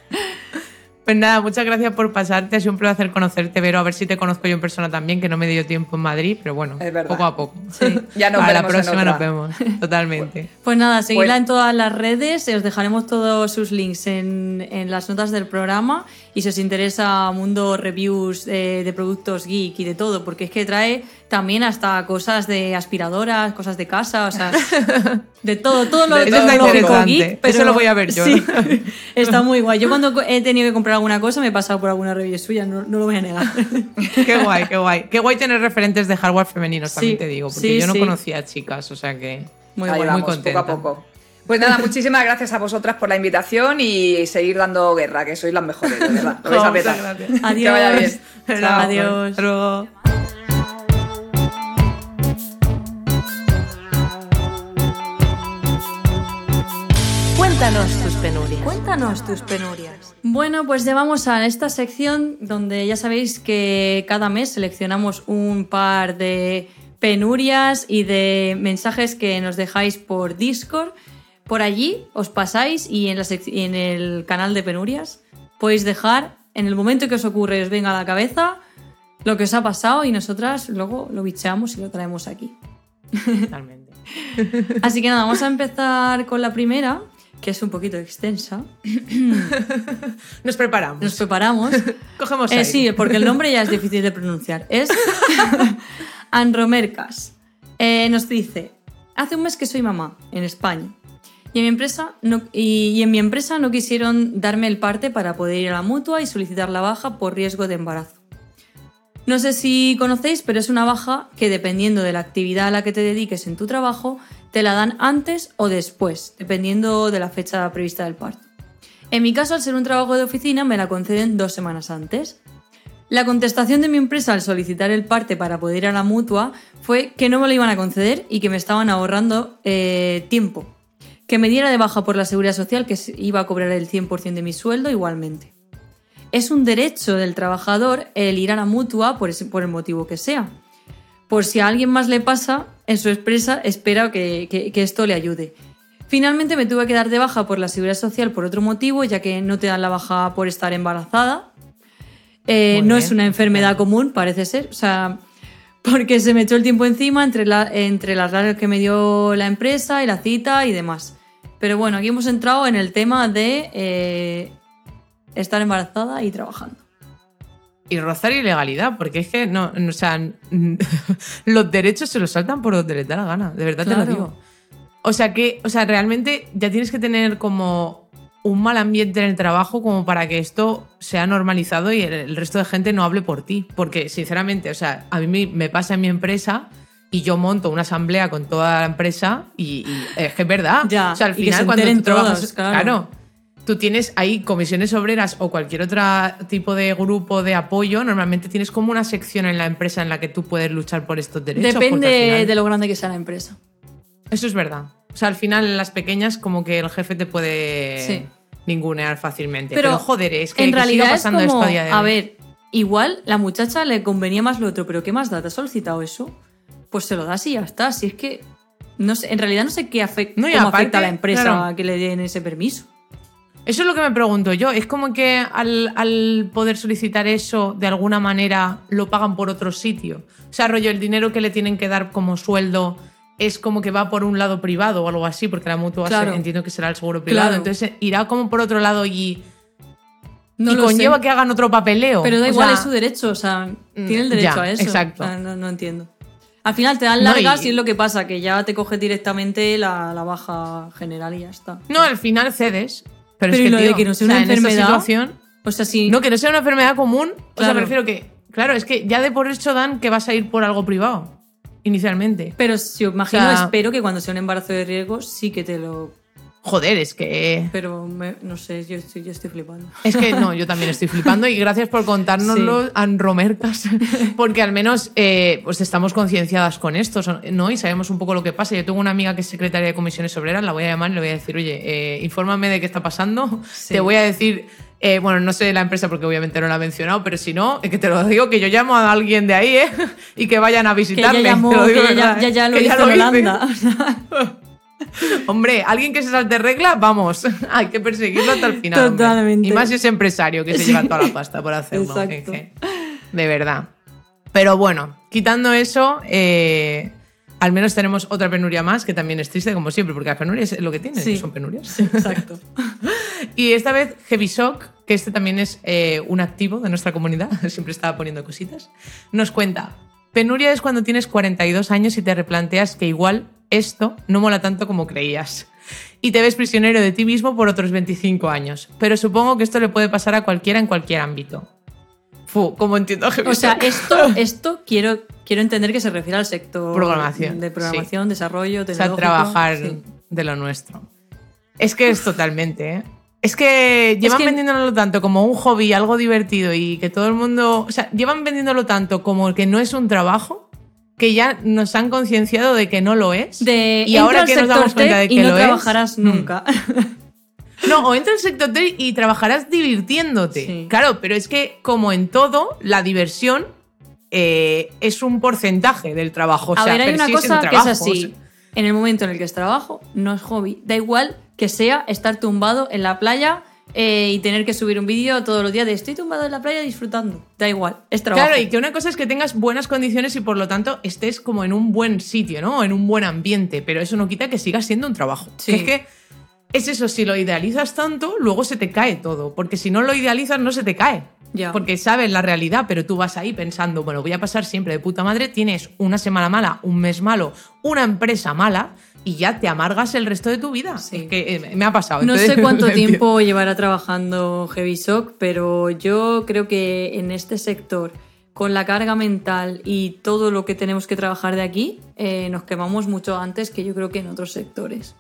Pues nada, muchas gracias por pasarte. Ha sido un placer conocerte, Vero. A ver si te conozco yo en persona también, que no me dio tiempo en Madrid, pero bueno, poco a poco. Sí. Ya nos Para la próxima otra. nos vemos. Totalmente. Pues nada, seguidla Pues- en todas las redes, os dejaremos todos sus links en, en las notas del programa y si os interesa mundo reviews eh, de productos geek y de todo, porque es que trae también hasta cosas de aspiradoras, cosas de casa, o sea, de todo, todo lo Interesante. geek, Eso lo voy a ver yo. Sí, está muy guay. Yo cuando he tenido que comprar alguna cosa me he pasado por alguna review suya, no, no lo voy a negar. Qué guay, qué guay. Qué guay tener referentes de hardware femeninos, también te digo, porque sí, yo no sí. conocía a chicas, o sea que. Muy Ahí guay. vamos, muy contenta. poco a poco. Pues nada, muchísimas gracias a vosotras por la invitación y seguir dando guerra, que sois las mejores, de verdad. Lo vais a petar. gracias. Adiós. Que vaya bien. Chao. Adiós. Hasta luego. Cuéntanos tus penurias. Cuéntanos tus penurias. Bueno, pues llevamos a esta sección donde ya sabéis que cada mes seleccionamos un par de penurias y de mensajes que nos dejáis por Discord. Por allí os pasáis y en, la sec- y en el canal de penurias podéis dejar en el momento que os ocurre y os venga a la cabeza lo que os ha pasado y nosotras luego lo bicheamos y lo traemos aquí. Totalmente. Así que nada, vamos a empezar con la primera, que es un poquito extensa. Nos preparamos. Nos preparamos. Cogemos Eh, aire. sí, porque el nombre ya es difícil de pronunciar. Es Anromercas. Eh, nos dice, hace un mes que soy mamá en España. Y en, mi empresa no, y, y en mi empresa no quisieron darme el parte para poder ir a la mutua y solicitar la baja por riesgo de embarazo. No sé si conocéis, pero es una baja que dependiendo de la actividad a la que te dediques en tu trabajo, te la dan antes o después, dependiendo de la fecha prevista del parto. En mi caso, al ser un trabajo de oficina, me la conceden dos semanas antes. La contestación de mi empresa al solicitar el parte para poder ir a la mutua fue que no me lo iban a conceder y que me estaban ahorrando eh, tiempo. Que me diera de baja por la seguridad social, que iba a cobrar el 100% de mi sueldo igualmente. Es un derecho del trabajador el ir a la mutua por, por el motivo que sea. Por si a alguien más le pasa, en su empresa espera que, que- que esto le ayude. Finalmente me tuve que dar de baja por la seguridad social por otro motivo, ya que no te dan la baja por estar embarazada. Eh, no bien, es una enfermedad común, parece ser. O sea, porque se me echó el tiempo encima entre, la- entre las largas que me dio la empresa y la cita y demás. Pero bueno, aquí hemos entrado en el tema de eh, estar embarazada y trabajando. Y rozar ilegalidad, porque es que no, no, o sea, los derechos se los saltan por donde les da la gana, de verdad te Claro. lo digo. O sea que, o sea, realmente ya tienes que tener como un mal ambiente en el trabajo como para que esto sea normalizado y el, resto de gente no hable por ti. Porque, sinceramente, o sea, a mí me- pasa en mi empresa y yo monto una asamblea con toda la empresa y, y es que es verdad. Ya, o sea, al y que final se cuando tú trabajas, todos, claro. Tú tienes ahí comisiones obreras o cualquier otro tipo de grupo de apoyo, normalmente tienes como una sección en la empresa en la que tú puedes luchar por estos derechos. Depende final- de lo grande que sea la empresa. Eso es verdad. O sea, al final en las pequeñas como que el jefe te puede Sí. ningunear fácilmente. Pero, Pero, joder, es que, en realidad es pasando como, esto a día de a hoy. ver, igual la muchacha le convenía más lo otro, pero ¿qué más da? ¿Te has solicitado eso? Pues se lo das y ya está. Si es que, no sé, en realidad no sé qué afecta, No, y cómo afecta a la empresa claro. que le den ese permiso. Eso es lo que me pregunto yo. Es como que al, al poder solicitar eso, de alguna manera, lo pagan por otro sitio. O sea, rollo, el dinero que le tienen que dar como sueldo es como que va por un lado privado o algo así, porque la mutua Claro. entiendo que será el seguro privado. Claro. Entonces irá como por otro lado y, No y conlleva sé. que hagan otro papeleo. Pero da O igual, sea, es su derecho, o sea, mm, tiene el derecho ya, a eso. exacto. O sea, no, no entiendo. Al final te dan No, largas y- y... es lo que pasa, que ya te coges directamente la, la baja general y ya está. No, al final cedes. Pero, Pero es y que, lo de tío, que no sea o sea, una en esta enfermedad, situación, O sea, si. No, que no sea una enfermedad común. O sea, Claro. me refiero que. Claro, es que ya de por hecho dan que vas a ir por algo privado. Inicialmente. Pero si imagino, O sea- espero que cuando sea un embarazo de riesgo sí que te lo. Joder, es que. Pero me- no sé, yo estoy, yo estoy flipando. Es que no, yo también estoy flipando y gracias por contárnoslo, Sí. Anromercas, porque al menos eh, pues estamos concienciadas con esto, ¿no? Y sabemos un poco lo que pasa. Yo tengo una amiga que es secretaria de comisiones obreras, la voy a llamar y le voy a decir, oye, eh, infórmame de qué está pasando, Sí. te voy a decir, eh, bueno, no sé de la empresa porque obviamente no la ha mencionado, pero si no, es que te lo digo, que yo llamo a alguien de ahí, ¿eh? Y que vayan a Que visitarme. ya llamó, te lo que digo ya, verdad, ya, ya lo que hizo en hice. Holanda. Hombre, alguien que se salte regla, vamos, hay que perseguirlo hasta el final. hombre. Totalmente. Y más si es empresario que se lleva toda la pasta por hacerlo. Exacto. De verdad. Pero bueno, quitando eso, eh, al menos tenemos otra penuria más que también es triste, como siempre, porque las penurias es lo que tienen, Sí. son penurias. Exacto. Y esta vez Heavy Shock, que este también es eh, un activo de nuestra comunidad, siempre estaba poniendo cositas, nos cuenta, penuria es cuando tienes 42 años y te replanteas que igual esto no mola tanto como creías. Y te ves prisionero de ti mismo por otros 25 años. Pero supongo que esto le puede pasar a cualquiera en cualquier ámbito. Fu, como entiendo Heavy O sea, esto, esto quiero, quiero entender que se refiere al sector Programación, de programación, desarrollo, O sea, trabajar sí. de lo nuestro. Es que es totalmente, ¿eh? Es que llevan que- vendiéndolo tanto como un hobby, algo divertido y que todo el mundo. O sea, llevan vendiéndolo tanto como que no es un trabajo, que ya nos han concienciado de que no lo es. De y ahora al que nos damos cuenta de que y no lo trabajarás es. mm. nunca. No, o entra en el sector tech y trabajarás divirtiéndote. Sí. Claro, pero es que, como en todo, la diversión eh, es un porcentaje del trabajo. O a sea, ver, hay una cosa que es trabajo, o así. sea. En el momento en el que es trabajo, no es hobby. Da igual que sea estar tumbado en la playa eh, y tener que subir un vídeo todos los días de estoy tumbado en la playa disfrutando. Da igual, es trabajo. Claro, y que una cosa es que tengas buenas condiciones y por lo tanto estés como en un buen sitio, ¿no? En un buen ambiente, pero eso no quita que sigas siendo un trabajo. Sí. Que es que es eso, si lo idealizas tanto, luego se te cae todo, porque si no lo idealizas no se te cae. Ya. Porque sabes la realidad, pero tú vas ahí pensando, bueno, voy a pasar siempre de puta madre, tienes una semana mala, un mes malo, una empresa mala y ya te amargas el resto de tu vida. Sí. Es que eh, me ha pasado. No sé cuánto tiempo llevará trabajando Heavy Shock, pero yo creo que en este sector, con la carga mental y todo lo que tenemos que trabajar de aquí, eh, nos quemamos mucho antes que yo creo que en otros sectores.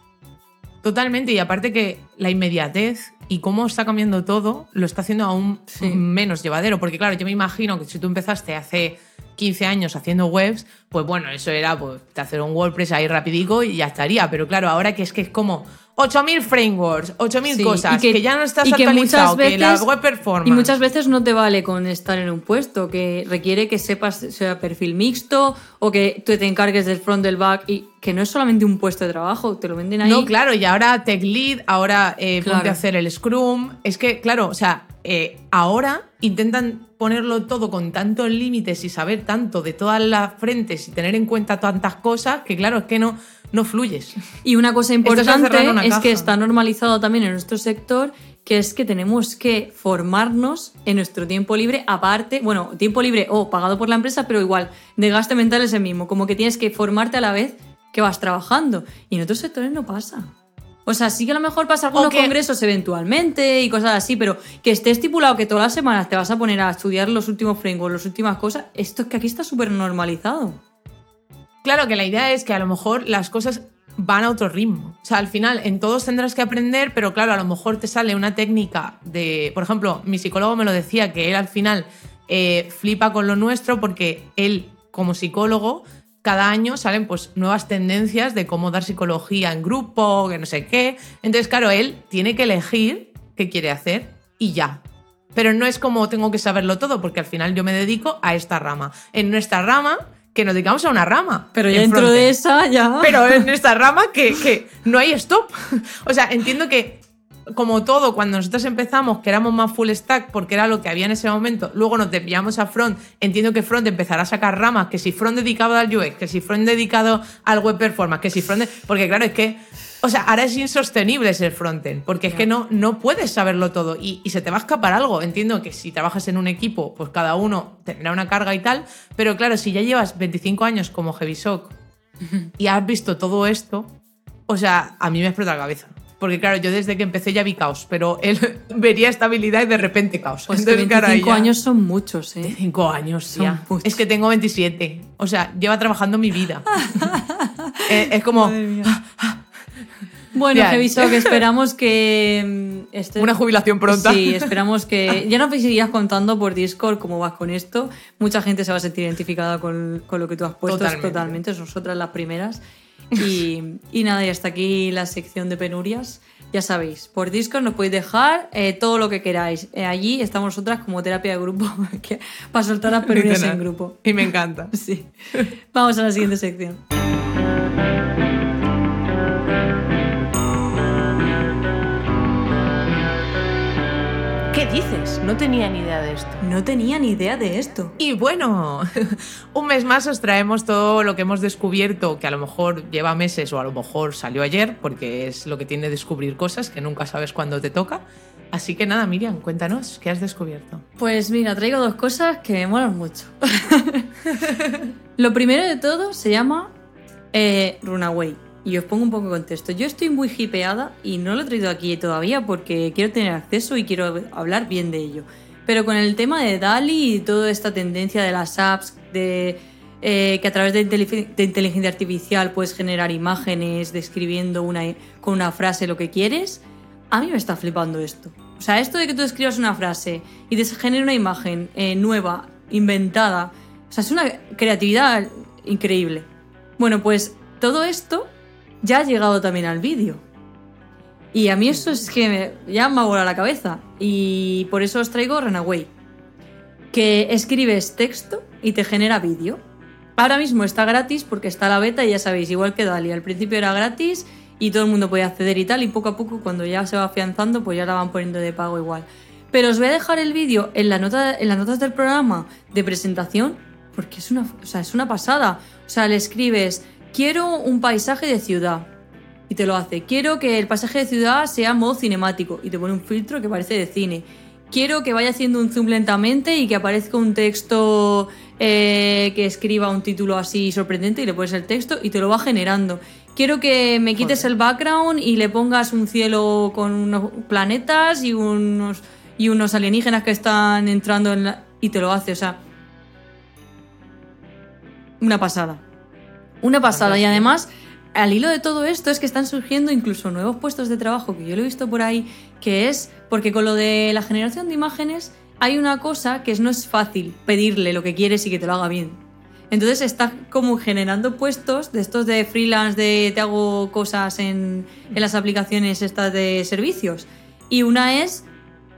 Totalmente, y aparte que la inmediatez y cómo está cambiando todo lo está haciendo aún Sí. menos llevadero. Porque claro, yo me imagino que si tú empezaste hace 15 años haciendo webs, pues bueno, eso era pues, hacer un WordPress ahí rapidico y ya estaría. Pero claro, ahora que es que es como 8.000 frameworks, 8.000 Sí, cosas, que, ya no estás y que actualizado, muchas que la veces- web performance... Y muchas veces no te vale con estar en un puesto, que requiere que sepas sea perfil mixto o que tú te encargues del front, del back y que no es solamente un puesto de trabajo, te lo venden ahí. No, claro, y ahora Tech Lead, ahora eh, ponte a hacer el Scrum. Es que, claro, o sea, eh, ahora intentan ponerlo todo con tantos límites y saber tanto de todas las frentes y tener en cuenta tantas cosas que, claro, es que no, no fluyes. Y una cosa importante una es que está normalizado también en nuestro sector, que es que tenemos que formarnos en nuestro tiempo libre, aparte, bueno, tiempo libre o pagado por la empresa, pero igual, de gasto mental es el mismo, como que tienes que formarte a la vez que vas trabajando. Y en otros sectores no pasa. O sea, sí que a lo mejor pasa algunos que- congresos eventualmente y cosas así, pero que esté estipulado que todas las semanas te vas a poner a estudiar los últimos frameworks, las últimas cosas, esto es que aquí está súper normalizado. Claro que la idea es que a lo mejor las cosas van a otro ritmo. O sea, al final en todos tendrás que aprender, pero claro, a lo mejor te sale una técnica de, por ejemplo, mi psicólogo me lo decía, que él al final eh, flipa con lo nuestro porque él, como psicólogo, cada año salen pues nuevas tendencias de cómo dar psicología en grupo, que no sé qué. Entonces, claro, él tiene que elegir qué quiere hacer y ya. Pero no es como tengo que saberlo todo, porque al final yo me dedico a esta rama. En nuestra rama, que nos dedicamos a una rama. Pero ya dentro de esa ya... Pero en esta rama que, que no hay stop. O sea, entiendo que como todo, cuando nosotros empezamos, que éramos más full stack porque era lo que había en ese momento, luego nos desviamos a front, entiendo que front empezará a sacar ramas, que si front dedicado al UX, que si front dedicado al web performance, que si front... Porque claro, es que... O sea, ahora es insostenible ser frontend, porque es que no, no puedes saberlo todo y, y se te va a escapar algo. Entiendo que si trabajas en un equipo, pues cada uno tendrá una carga y tal, pero claro, si ya llevas 25 años como Heavysock y has visto todo esto, o sea, a mí me explota la cabeza. Porque claro, yo desde que empecé ya vi caos, pero él vería estabilidad y de repente caos. Pues que Entonces, claro, ahí 25 ya- años son muchos, ¿eh? 25 años, Son ya. muchos. Es que tengo 27. O sea, lleva trabajando mi vida. Eh, es como Bueno, Ya. Heavysock, esperamos que... mm, este- una jubilación pronta. Sí, esperamos que... Ya nos seguirás contando por Discord cómo vas con esto. Mucha gente se va a sentir identificada con, con lo que tú has puesto. Totalmente. Totalmente. Nosotras las primeras. Y, y nada, y hasta aquí la sección de penurias. Ya sabéis, por Discord nos podéis dejar eh, todo lo que queráis. Eh, allí estamos nosotras como terapia de grupo para soltar las penurias en grupo. Y me encanta. Sí. Vamos a la siguiente sección. Dices? No tenía ni idea de esto. No tenía ni idea de esto. Y bueno, un mes más os traemos todo lo que hemos descubierto, que a lo mejor lleva meses o a lo mejor salió ayer, porque es lo que tiene descubrir cosas que nunca sabes cuándo te toca. Así que nada, Miriam, cuéntanos, ¿qué has descubierto? Pues mira, traigo dos cosas que me molan mucho. Lo primero de todo se llama eh, Runaway. Y os pongo un poco en contexto. Yo estoy muy hipeada y no lo he traído aquí todavía porque quiero tener acceso y quiero hablar bien de ello. Pero con el tema de DALI y toda esta tendencia de las apps, de eh, que a través de, de inteligencia artificial puedes generar imágenes describiendo una, con una frase lo que quieres, a mí me está flipando esto. O sea, esto de que tú escribas una frase y te genere una imagen eh, nueva, inventada, o sea, es una creatividad increíble. Bueno, pues todo esto ya ha llegado también al vídeo. Y a mí eso es que me, ya me ha volado la cabeza. Y por eso os traigo Runaway. Que escribes texto y te genera vídeo. Ahora mismo está gratis porque está la beta y ya sabéis, igual que Dali. Al principio era gratis y todo el mundo podía acceder y tal. Y poco a poco, cuando ya se va afianzando, pues ya la van poniendo de pago igual. Pero os voy a dejar el vídeo en, la nota, en las notas del programa de presentación porque es una, o sea, es una pasada. O sea, le escribes, quiero un paisaje de ciudad. Y te lo hace. Quiero que el paisaje de ciudad sea modo cinemático. Y te pone un filtro que parece de cine. Quiero que vaya haciendo un zoom lentamente y que aparezca un texto eh, que escriba un título así sorprendente y le pones el texto y te lo va generando. Quiero que me quites el background y le pongas un cielo con unos planetas y unos, y unos alienígenas que están entrando en la... Y te lo hace, o sea, una pasada. Una pasada. Y además, al hilo de todo esto es que están surgiendo incluso nuevos puestos de trabajo que yo lo he visto por ahí, que es porque con lo de la generación de imágenes hay una cosa que es, no es fácil pedirle lo que quieres y que te lo haga bien. Entonces está como generando puestos de estos de freelance, de te hago cosas en, en las aplicaciones estas de servicios. Y una es,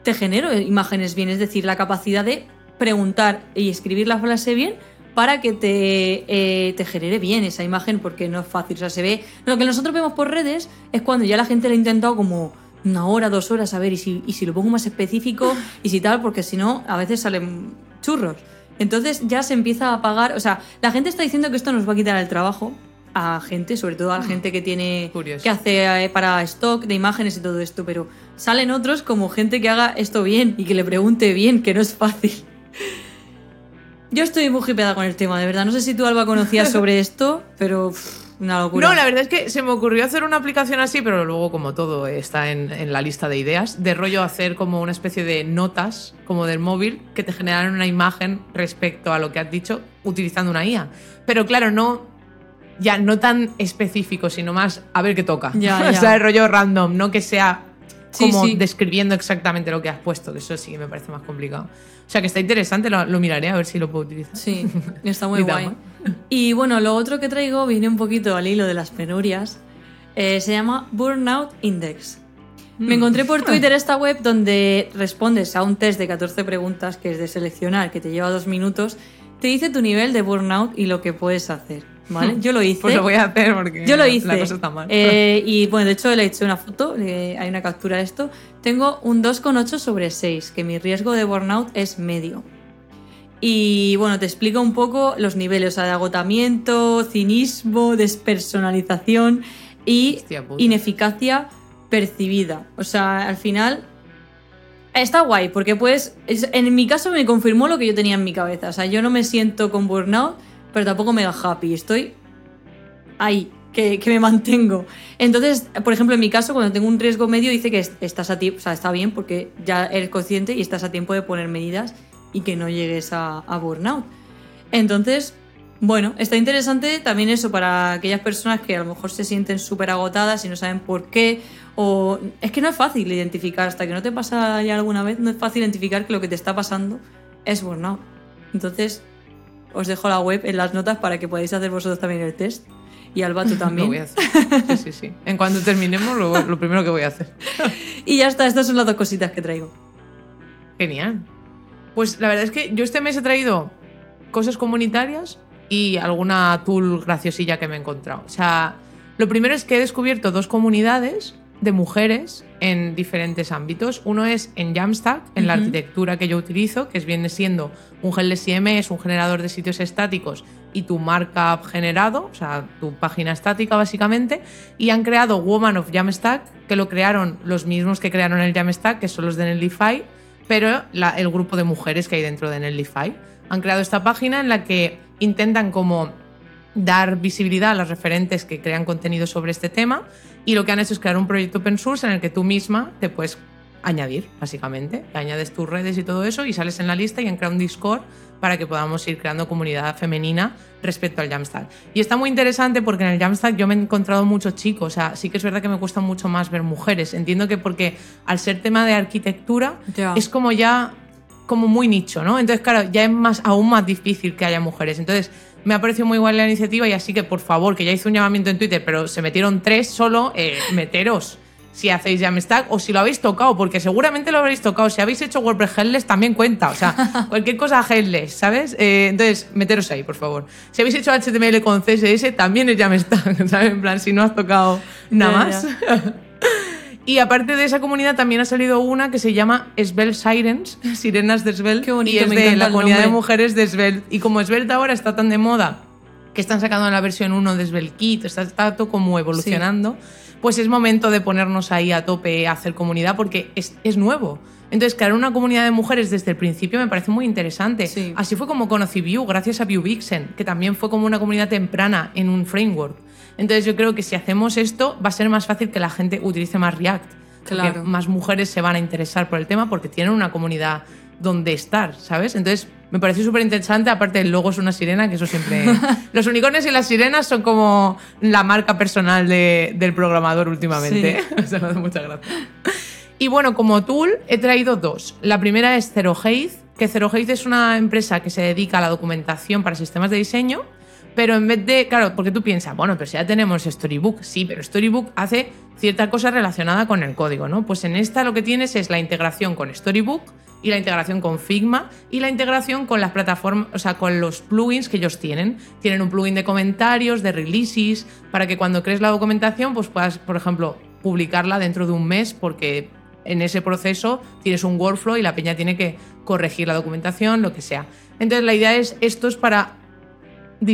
te genero imágenes bien, es decir, la capacidad de preguntar y escribir la frase bien para que te, eh, te, genere bien esa imagen, porque no es fácil. O sea, se ve. Lo que nosotros vemos por redes es cuando ya la gente lo ha intentado como una hora, dos horas, a ver, y si, y si lo pongo más específico, y si tal, porque si no, a veces salen churros. Entonces ya se empieza a pagar. O sea, la gente está diciendo que esto nos va a quitar el trabajo a gente, sobre todo a la gente que tiene Curioso. que hace eh, para stock de imágenes y todo esto, pero salen otros como gente que haga esto bien y que le pregunte bien, que no es fácil. Yo estoy muy hipeada con el tema, de verdad. No sé si tú, Alba, conocías sobre esto, pero pff, una locura. No, la verdad es que se me ocurrió hacer una aplicación así, pero luego, como todo está en, en, la lista de ideas, de rollo hacer como una especie de notas, como del móvil, que te generaran una imagen respecto a lo que has dicho utilizando una IA. Pero claro, no. Ya no tan específico, sino más a ver qué toca. Ya, o ya. sea, el rollo random, no que sea Sí, como sí. describiendo exactamente lo que has puesto, que eso sí que me parece más complicado. O sea, que está interesante, lo, lo miraré a ver si lo puedo utilizar. Sí, está muy guay. Y bueno, lo otro que traigo viene un poquito al hilo de las penurias. Eh, se llama Burnout Index. Mm. Me encontré por Twitter esta web donde respondes a un test de 14 preguntas que es de seleccionar, que te lleva dos minutos. Te dice tu nivel de burnout y lo que puedes hacer. ¿Vale? Yo lo hice. Pues lo voy a hacer porque Yo lo hice. la cosa está mal. Eh, y bueno, de hecho le he hecho una foto, eh, hay una captura de esto. Tengo un 2,8 sobre 6, que mi riesgo de burnout es medio. Y bueno, te explico un poco los niveles, o sea, de agotamiento, cinismo, despersonalización y ineficacia percibida. O sea, al final está guay, porque pues, es- en mi caso me confirmó lo que yo tenía en mi cabeza. O sea, yo no me siento con burnout, pero tampoco mega happy. Estoy ahí, que, que me mantengo. Entonces, por ejemplo, en mi caso, cuando tengo un riesgo medio, dice que est- estás a tiempo, o sea, está bien porque ya eres consciente y estás a tiempo de poner medidas y que no llegues a, a burnout. Entonces, bueno, está interesante también eso para aquellas personas que a lo mejor se sienten súper agotadas y no saben por qué. O es que no es fácil identificar, hasta que no te pasa ya alguna vez, no es fácil identificar que lo que te está pasando es burnout. Entonces, os dejo la web en las notas para que podáis hacer vosotros también el test. Y Alba, tú Lo también. voy a hacer. Sí, sí, sí. En cuanto terminemos, lo, lo primero que voy a hacer. Y ya está, estas son las dos cositas que traigo. Genial. Pues la verdad es que yo este mes he traído cosas comunitarias y alguna tool graciosilla que me he encontrado. O sea, lo primero es que he descubierto dos comunidades de mujeres en diferentes ámbitos. Uno es en Jamstack, en la arquitectura que yo utilizo, que es- viene siendo un gel CMS, un generador de sitios estáticos y tu markup generado, o sea, tu página estática básicamente, y han creado Woman of Jamstack, que lo crearon los mismos que crearon el Jamstack, que son los de Netlify, pero la- el grupo de mujeres que hay dentro de Netlify. Han creado esta página en la que intentan como dar visibilidad a las referentes que crean contenido sobre este tema y lo que han hecho es crear un proyecto open source en el que tú misma te puedes añadir, básicamente. Añades tus redes y todo eso y sales en la lista y han creado un Discord para que podamos ir creando comunidad femenina respecto al Jamstack. Y está muy interesante porque en el Jamstack yo me he encontrado muchos chicos, o sea, sí que es verdad que me cuesta mucho más ver mujeres. Entiendo que porque al ser tema de arquitectura Ya. es como ya como muy nicho, ¿no? Entonces, claro, ya es más, aún más difícil que haya mujeres. Entonces, me ha parecido muy igual la iniciativa y así que, por favor, que ya hice un llamamiento en Twitter, pero se metieron tres solo, eh, meteros. si hacéis Jamstack o si lo habéis tocado, porque seguramente lo habréis tocado. Si habéis hecho WordPress headless también cuenta, o sea, cualquier cosa headless, ¿sabes? Eh, entonces, meteros ahí, por favor. Si habéis hecho HTML con CSS, también es Jamstack, ¿sabes? En plan, si no has tocado nada más. Y aparte de esa comunidad también ha salido una que se llama Svelte Sirens, Sirenas de Svelte. Qué bonito, y es me de la comunidad de mujeres de Svelte. Y como Svelte ahora está tan de moda, que están sacando la versión 1 de Svelte Kit, está, está todo como evolucionando, pues es momento de ponernos ahí a tope a hacer comunidad porque es, es nuevo. Entonces, crear una comunidad de mujeres desde el principio me parece muy interesante. Sí. Así fue como conocí Vue, gracias a Vue Vixen, que también fue como una comunidad temprana en un framework. Entonces, yo creo que si hacemos esto, va a ser más fácil que la gente utilice más React. Claro. más mujeres se van a interesar por el tema porque tienen una comunidad donde estar, ¿sabes? Entonces, me pareció súper interesante. Aparte, el logo es una sirena, que eso siempre. Los unicornios y las sirenas son como la marca personal de- del programador últimamente. O sea, me hace mucha gracia. Y bueno, como tool he traído dos. La primera es ZeroHealth, que ZeroHealth es una empresa que se dedica a la documentación para sistemas de diseño, pero en vez de, claro, porque tú piensas, bueno, pero si ya tenemos Storybook, sí, pero Storybook hace cierta cosa relacionada con el código, ¿no? Pues en esta lo que tienes es la integración con Storybook y la integración con Figma y la integración con las plataformas, o sea, con los plugins que ellos tienen. Tienen un plugin de comentarios, de releases, para que cuando crees la documentación, pues puedas, por ejemplo, publicarla dentro de un mes porque en ese proceso tienes un workflow y la peña tiene que corregir la documentación, lo que sea. Entonces la idea es, esto es para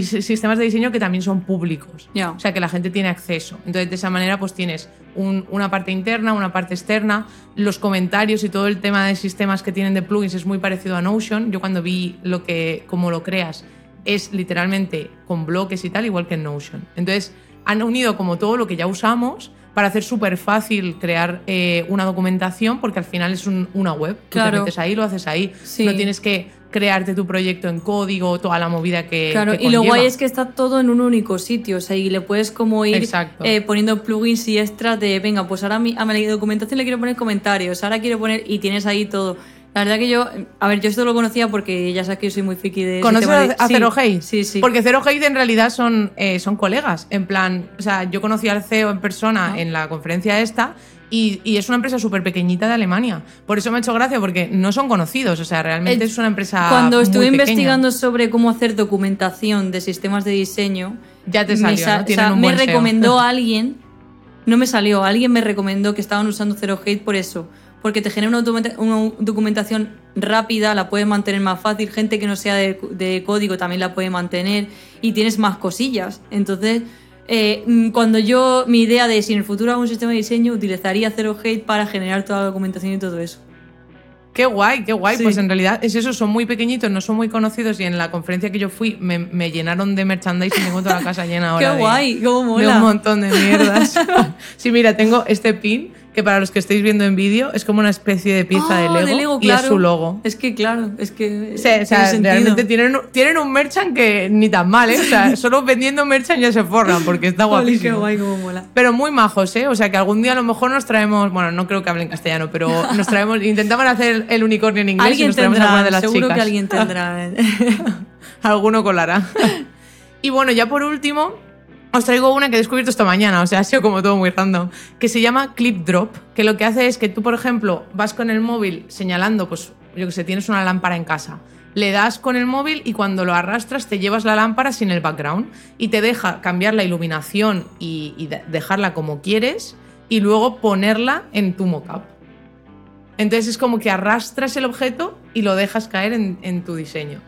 sistemas de diseño que también son públicos. Ya. O sea, que la gente tiene acceso. Entonces, de esa manera, pues tienes un- una parte interna, una parte externa. Los comentarios y todo el tema de sistemas que tienen de plugins es muy parecido a Notion. Yo cuando vi lo que, cómo lo creas, es literalmente con bloques y tal, igual que en Notion. Entonces, han unido como todo lo que ya usamos para hacer súper fácil crear eh, una documentación, porque al final es un- una web. Tú Claro. te metes ahí, lo haces ahí. Sí. No tienes que crearte tu proyecto en código, toda la movida que. Claro, que y lo guay es que está todo en un único sitio, o sea, y le puedes como ir eh, poniendo plugins y extras de, venga, pues ahora a, mi, a mi documentación le quiero poner comentarios, ahora quiero poner, y tienes ahí todo. La verdad que yo, a ver, yo esto lo conocía porque ya sabes que yo soy muy friki de... ¿Conoces tema a, de- a sí, Zero Hate? Sí, sí. Porque Zero Hate en realidad son, eh, son colegas. En plan, o sea, yo conocí al CEO en persona Ah. en la conferencia esta y, y es una empresa súper pequeñita de Alemania. Por eso me ha hecho gracia, porque no son conocidos. O sea, realmente Eh, es una empresa. Cuando muy estuve pequeña. investigando sobre cómo hacer documentación de sistemas de diseño, Ya te me salió, sa- ¿no? o sea, me SEO. recomendó a alguien, no me salió, alguien me recomendó que estaban usando Zero Hate por eso, porque te genera una, documenta- una documentación rápida, la puedes mantener más fácil, gente que no sea de, de código también la puede mantener y tienes más cosillas. Entonces, eh, mm, cuando yo, mi idea de si en el futuro hago un sistema de diseño, utilizaría Zero Hate para generar toda la documentación y todo eso. Qué guay, qué guay. Sí. Pues en realidad es eso, son muy pequeñitos, no son muy conocidos y en la conferencia que yo fui me, me llenaron de merchandising y tengo toda la casa llena ahora. ¡Qué de- guay! ¡Cómo de mola! un montón de mierdas. sí, mira, tengo este pin que para los que estáis viendo en vídeo es como una especie de pieza Ah, de, Lego, y claro. es su logo. Es que claro, es que. Sea, o sea, realmente tienen, tienen un merchant que ni tan mal, ¿eh? O sea, solo vendiendo merchant ya se forran porque está guapísimo. qué guay, cómo mola. Pero muy majos, ¿eh? O sea, que algún día a lo mejor nos traemos, bueno, no creo que hablen castellano, pero nos traemos, intentamos hacer el unicornio en inglés y nos traemos tendrá, de las seguro chicas. que alguien tendrá. Alguno colará. y bueno, ya por último, os traigo una que he descubierto esta mañana, o sea, ha sido como todo muy random, que se llama Clip Drop, que lo que hace es que tú, por ejemplo, vas con el móvil señalando, pues, yo que sé, tienes una lámpara en casa. Le das con el móvil y cuando lo arrastras te llevas la lámpara sin el background y te deja cambiar la iluminación y, y de- dejarla como quieres y luego ponerla en tu mockup. Entonces es como que arrastras el objeto y lo dejas caer en tu diseño.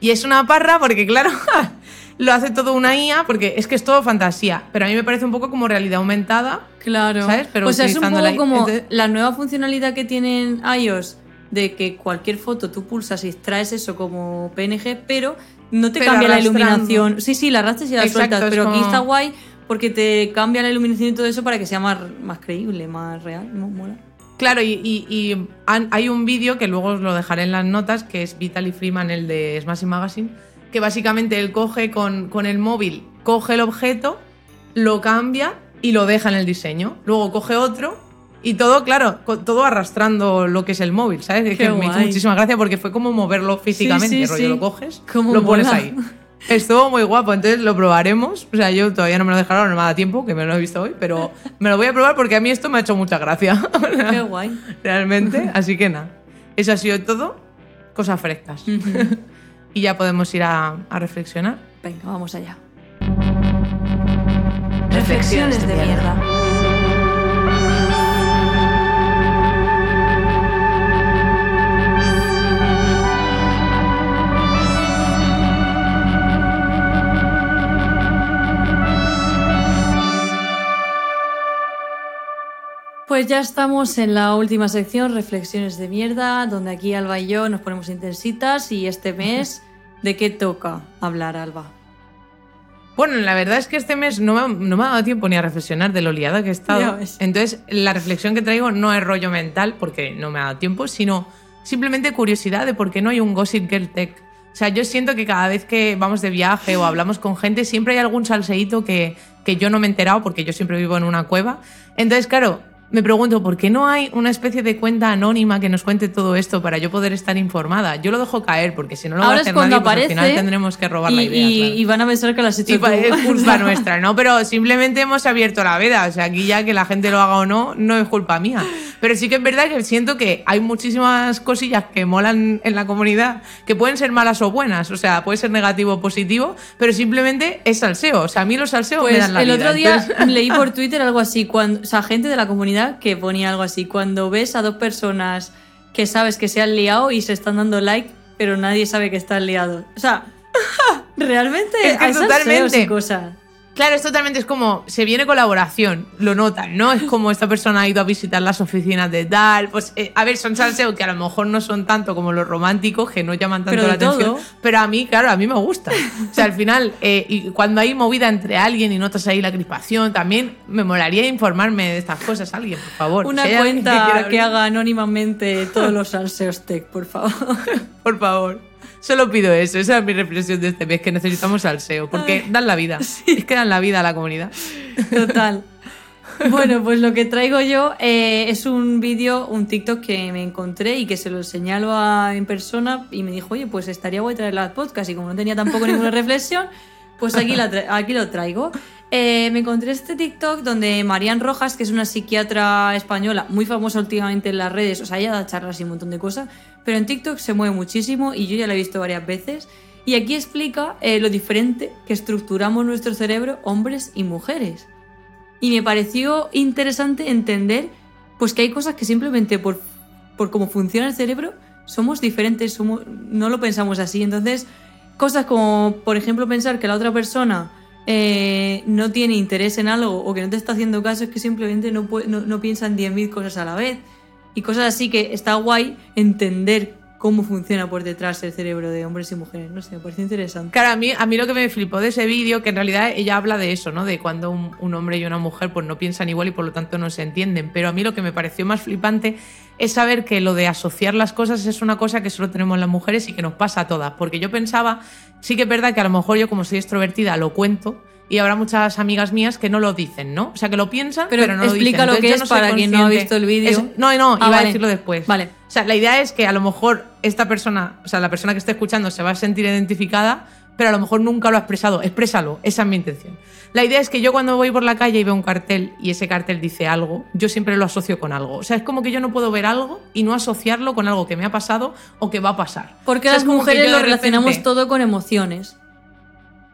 Y es una parra porque, claro, lo hace todo una IA, porque es que es todo fantasía. Pero a mí me parece un poco como realidad aumentada. Claro. ¿Sabes? Pero o sea, es un poco la- como entonces- la nueva funcionalidad que tienen iOS de que cualquier foto tú pulsas y extraes eso como PNG, pero no te Pero cambia la iluminación. Sí, sí, la arrastras y la Exacto, sueltas, pero aquí está guay porque te cambia la iluminación y todo eso para que sea más, más creíble, más real. ¿no? Mola. Claro, y, y- y han- hay un vídeo que luego os lo dejaré en las notas, que es Vitaly Freeman, el de Smashing Magazine, que básicamente él coge con, con el móvil, coge el objeto, lo cambia y lo deja en el diseño. Luego coge otro y todo, claro, todo arrastrando lo que es el móvil, ¿sabes? Es que me hizo muchísima gracia porque fue como moverlo físicamente, sí, rollo, sí. lo coges, lo pones mola. ahí. Estuvo muy guapo, entonces lo probaremos. O sea, yo todavía no me lo dejaron, no me da tiempo, que me lo he visto hoy, pero me lo voy a probar porque a mí esto me ha hecho mucha gracia. Qué guay. Realmente, así que nada. Eso ha sido todo. Cosas frescas. Y ya podemos ir a, a reflexionar. Venga, vamos allá. Reflexiones de mierda. Pues ya estamos en la última sección, Reflexiones de mierda, donde aquí Alba y yo nos ponemos intensitas y este mes, ¿de qué toca hablar, Alba? Bueno, la verdad es que este mes no me, ha- no me ha dado tiempo ni a reflexionar de lo liada que he estado. Entonces, la reflexión que traigo no es rollo mental, porque no me ha dado tiempo, sino simplemente curiosidad de por qué no hay un Gossip Girl Tech. O sea, yo siento que cada vez que vamos de viaje o hablamos con gente, siempre hay algún salseíto que, que yo no me he enterado porque yo siempre vivo en una cueva. Entonces, claro, me pregunto, ¿por qué no hay una especie de cuenta anónima que nos cuente todo esto para yo poder estar informada? Yo lo dejo caer porque si no lo va a Ahora es hacer cuando nadie, pues aparece al final tendremos que robar y, la idea. y- claro. y van a pensar que has hecho Y tú. es culpa nuestra, ¿no? Pero simplemente hemos abierto la veda. O sea, aquí ya que la gente lo haga o no, no es culpa mía. Pero sí que es verdad que siento que hay muchísimas cosillas que molan en la comunidad, que pueden ser malas o buenas. O sea, puede ser negativo o positivo, pero simplemente es salseo. O sea, a mí los salseos me Pues dan la el vida. otro día Entonces- leí por Twitter algo así, cuando, o sea, gente de la comunidad que ponía algo así, cuando ves a dos personas que sabes que se han liado y se están dando like, pero nadie sabe que están liados. O sea, realmente Es que hay salseos totalmente. y cosas. Claro, es totalmente, es como, se viene colaboración, lo notan, ¿no? Es como esta persona ha ido a visitar las oficinas de tal, pues, eh, a ver, son salseos que a lo mejor no son tanto como los románticos, que no llaman tanto Pero la de atención, todo. pero a mí, claro, a mí me gusta. O sea, al final, eh, y cuando hay movida entre alguien y notas ahí la crispación, también me molaría informarme de estas cosas alguien, por favor. Una Si cuenta que, abrir, haga anónimamente todos los salseos tech, por favor. Por favor. Solo pido eso, esa es mi reflexión de este mes, que necesitamos salseo, porque dan la vida. Es que dan la vida a la comunidad. Total. Bueno, pues lo que traigo yo eh, es un vídeo, un TikTok que me encontré y que se lo señalo a, en persona y me dijo, oye, pues estaría guay traerlo al podcast y como no tenía tampoco ninguna reflexión, pues aquí, lo traigo. Eh, me encontré este TikTok donde Marian Rojas, que es una psiquiatra española muy famosa últimamente en las redes, o sea, ella da charlas y un montón de cosas, pero en TikTok se mueve muchísimo y yo ya la he visto varias veces. Y aquí explica eh, lo diferente que estructuramos nuestro cerebro hombres y mujeres. Y me pareció interesante entender pues que hay cosas que simplemente por, por cómo funciona el cerebro somos diferentes, no lo pensamos así. Entonces, cosas como, por ejemplo, pensar que la otra persona eh, no tiene interés en algo o que no te está haciendo caso, es que simplemente no, no, no piensa en 10.000 cosas a la vez. Y cosas así que está guay entender cómo funciona por detrás el cerebro de hombres y mujeres. No sé, me parece interesante. Claro, a mí, a mí lo que me flipó de ese vídeo, que en realidad ella habla de eso, ¿no? De cuando un, un hombre y una mujer pues no piensan igual y por lo tanto no se entienden. Pero a mí lo que me pareció más flipante es saber que lo de asociar las cosas es una cosa que solo tenemos las mujeres y que nos pasa a todas. Porque yo pensaba, sí que es verdad que a lo mejor yo como soy extrovertida lo cuento. Y habrá muchas amigas mías que no lo dicen, ¿no? O sea, que lo piensan, Pero pero, no lo dicen. explica lo que es no para quien no ha visto el vídeo. Es- No, no, Ah, iba a vale. decirlo después. Vale. O sea, la idea es que a lo mejor esta persona, o sea, la persona que esté escuchando se va a sentir identificada, pero a lo mejor nunca lo ha expresado. Exprésalo, esa es mi intención. La idea es que yo cuando voy por la calle y veo un cartel y ese cartel dice algo, yo siempre lo asocio con algo. O sea, es como que yo no puedo ver algo y no asociarlo con algo que me ha pasado o que va a pasar. Porque O sea, las mujeres lo de relacionamos repente- todo con emociones.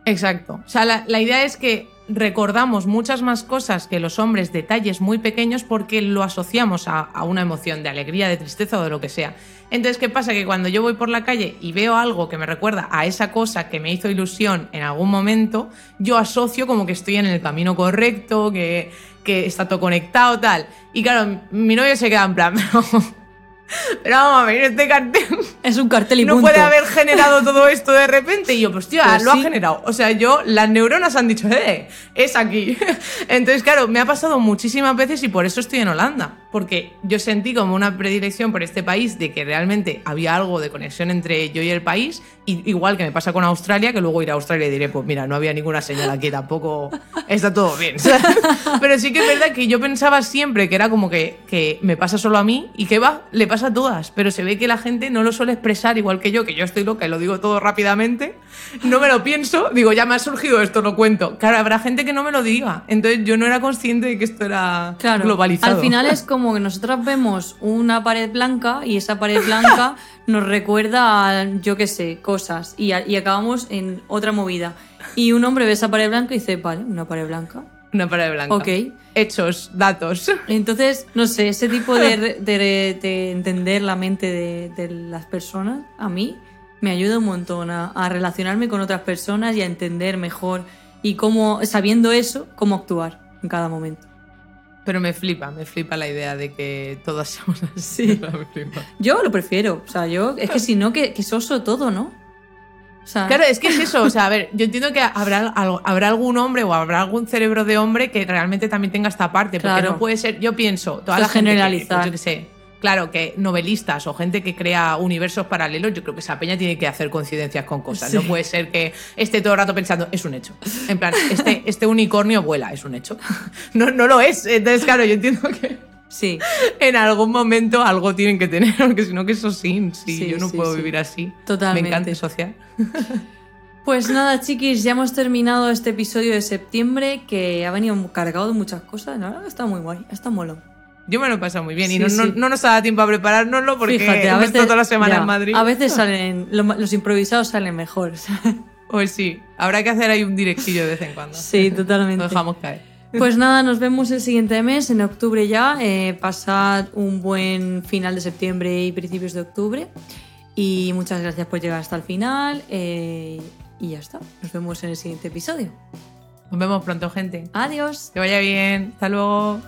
Exacto. O sea, la, idea es que recordamos muchas más cosas que los hombres, detalles muy pequeños, porque lo asociamos a, una emoción de alegría, de tristeza o de lo que sea. Entonces, ¿qué pasa? Que cuando yo voy por la calle y veo algo que me recuerda a esa cosa que me hizo ilusión en algún momento, yo asocio como que estoy en el camino correcto, que, que está todo conectado, tal. Y claro, mi novio se queda en plan, pero, pero vamos a ver, este cartel Es un cartel y no punto. puede haber generado todo esto de repente. Y yo, pues tío, Pues lo sí. ha generado. O sea, yo, las neuronas han dicho, eh, es aquí. Entonces, claro, me ha pasado muchísimas veces y por eso estoy en Holanda. porque yo sentí como una predilección por este país de que realmente había algo de conexión entre yo y el país, y igual que me pasa con Australia, que luego iré a Australia y diré, pues mira, no había ninguna señal aquí, tampoco está todo bien. Pero sí que es verdad que yo pensaba siempre que era como que, que me pasa solo a mí y que va, le pasa a todas, pero se ve que la gente no lo suele expresar igual que yo, que yo estoy loca y lo digo todo rápidamente, no me lo pienso, digo, ya me ha surgido esto, lo cuento. Claro, habrá gente que no me lo diga, entonces yo no era consciente de que esto era Claro, globalizado. al final es como que nosotros vemos una pared blanca y esa pared blanca nos recuerda a, yo qué sé, cosas y, a- y acabamos en otra movida. Y un hombre ve esa pared blanca y dice, vale, una pared blanca. Una pared blanca. Ok. Hechos, datos. Entonces, no sé, ese tipo de, de- de entender la mente de, de las personas, a mí, me ayuda un montón a, a relacionarme con otras personas y a entender mejor y cómo, sabiendo eso, cómo actuar en cada momento. Pero me flipa, me flipa la idea de que todas somos así. Sí. me flipa. Yo lo prefiero, o sea, yo, es que si no, que, que soso todo, ¿no? O sea, Claro, es que es eso. O sea, a ver, yo entiendo que habrá, habrá algún hombre o habrá algún cerebro de hombre que realmente también tenga esta parte. Porque Claro. no puede ser. Yo pienso, toda Sea la gente. que- generalizar. yo qué sé. Claro, que novelistas o gente que crea universos paralelos, yo creo que esa peña tiene que hacer coincidencias con cosas. No Sí. puede ser que esté todo el rato pensando, es un hecho. En plan, este, este unicornio vuela, es un hecho. No, no lo es. Entonces, claro, yo entiendo que sí, en algún momento algo tienen que tener, porque si no, que eso sí, sí, yo no sí, puedo sí. vivir así. Totalmente. Me encanta asociar. Pues nada, chiquis, ya hemos terminado este episodio de septiembre que ha venido cargado de muchas cosas. La verdad que está muy guay, está molón. Yo me lo he pasado muy bien y Sí, no, no- sí. no nos ha dado tiempo a preparárnoslo porque Fíjate, a veces, estado toda la semana ya, en Madrid. A veces salen, lo- los improvisados salen mejor. Pues sí, habrá que hacer ahí un directillo de vez en cuando. sí, totalmente. Lo dejamos caer. Pues nada, nos vemos el siguiente mes, en octubre ya. Eh, pasad un buen final de septiembre y principios de octubre. Y muchas gracias por llegar hasta el final. eh, y ya está. Nos vemos en el siguiente episodio. Nos vemos pronto, gente. Adiós. Que vaya bien. Hasta luego.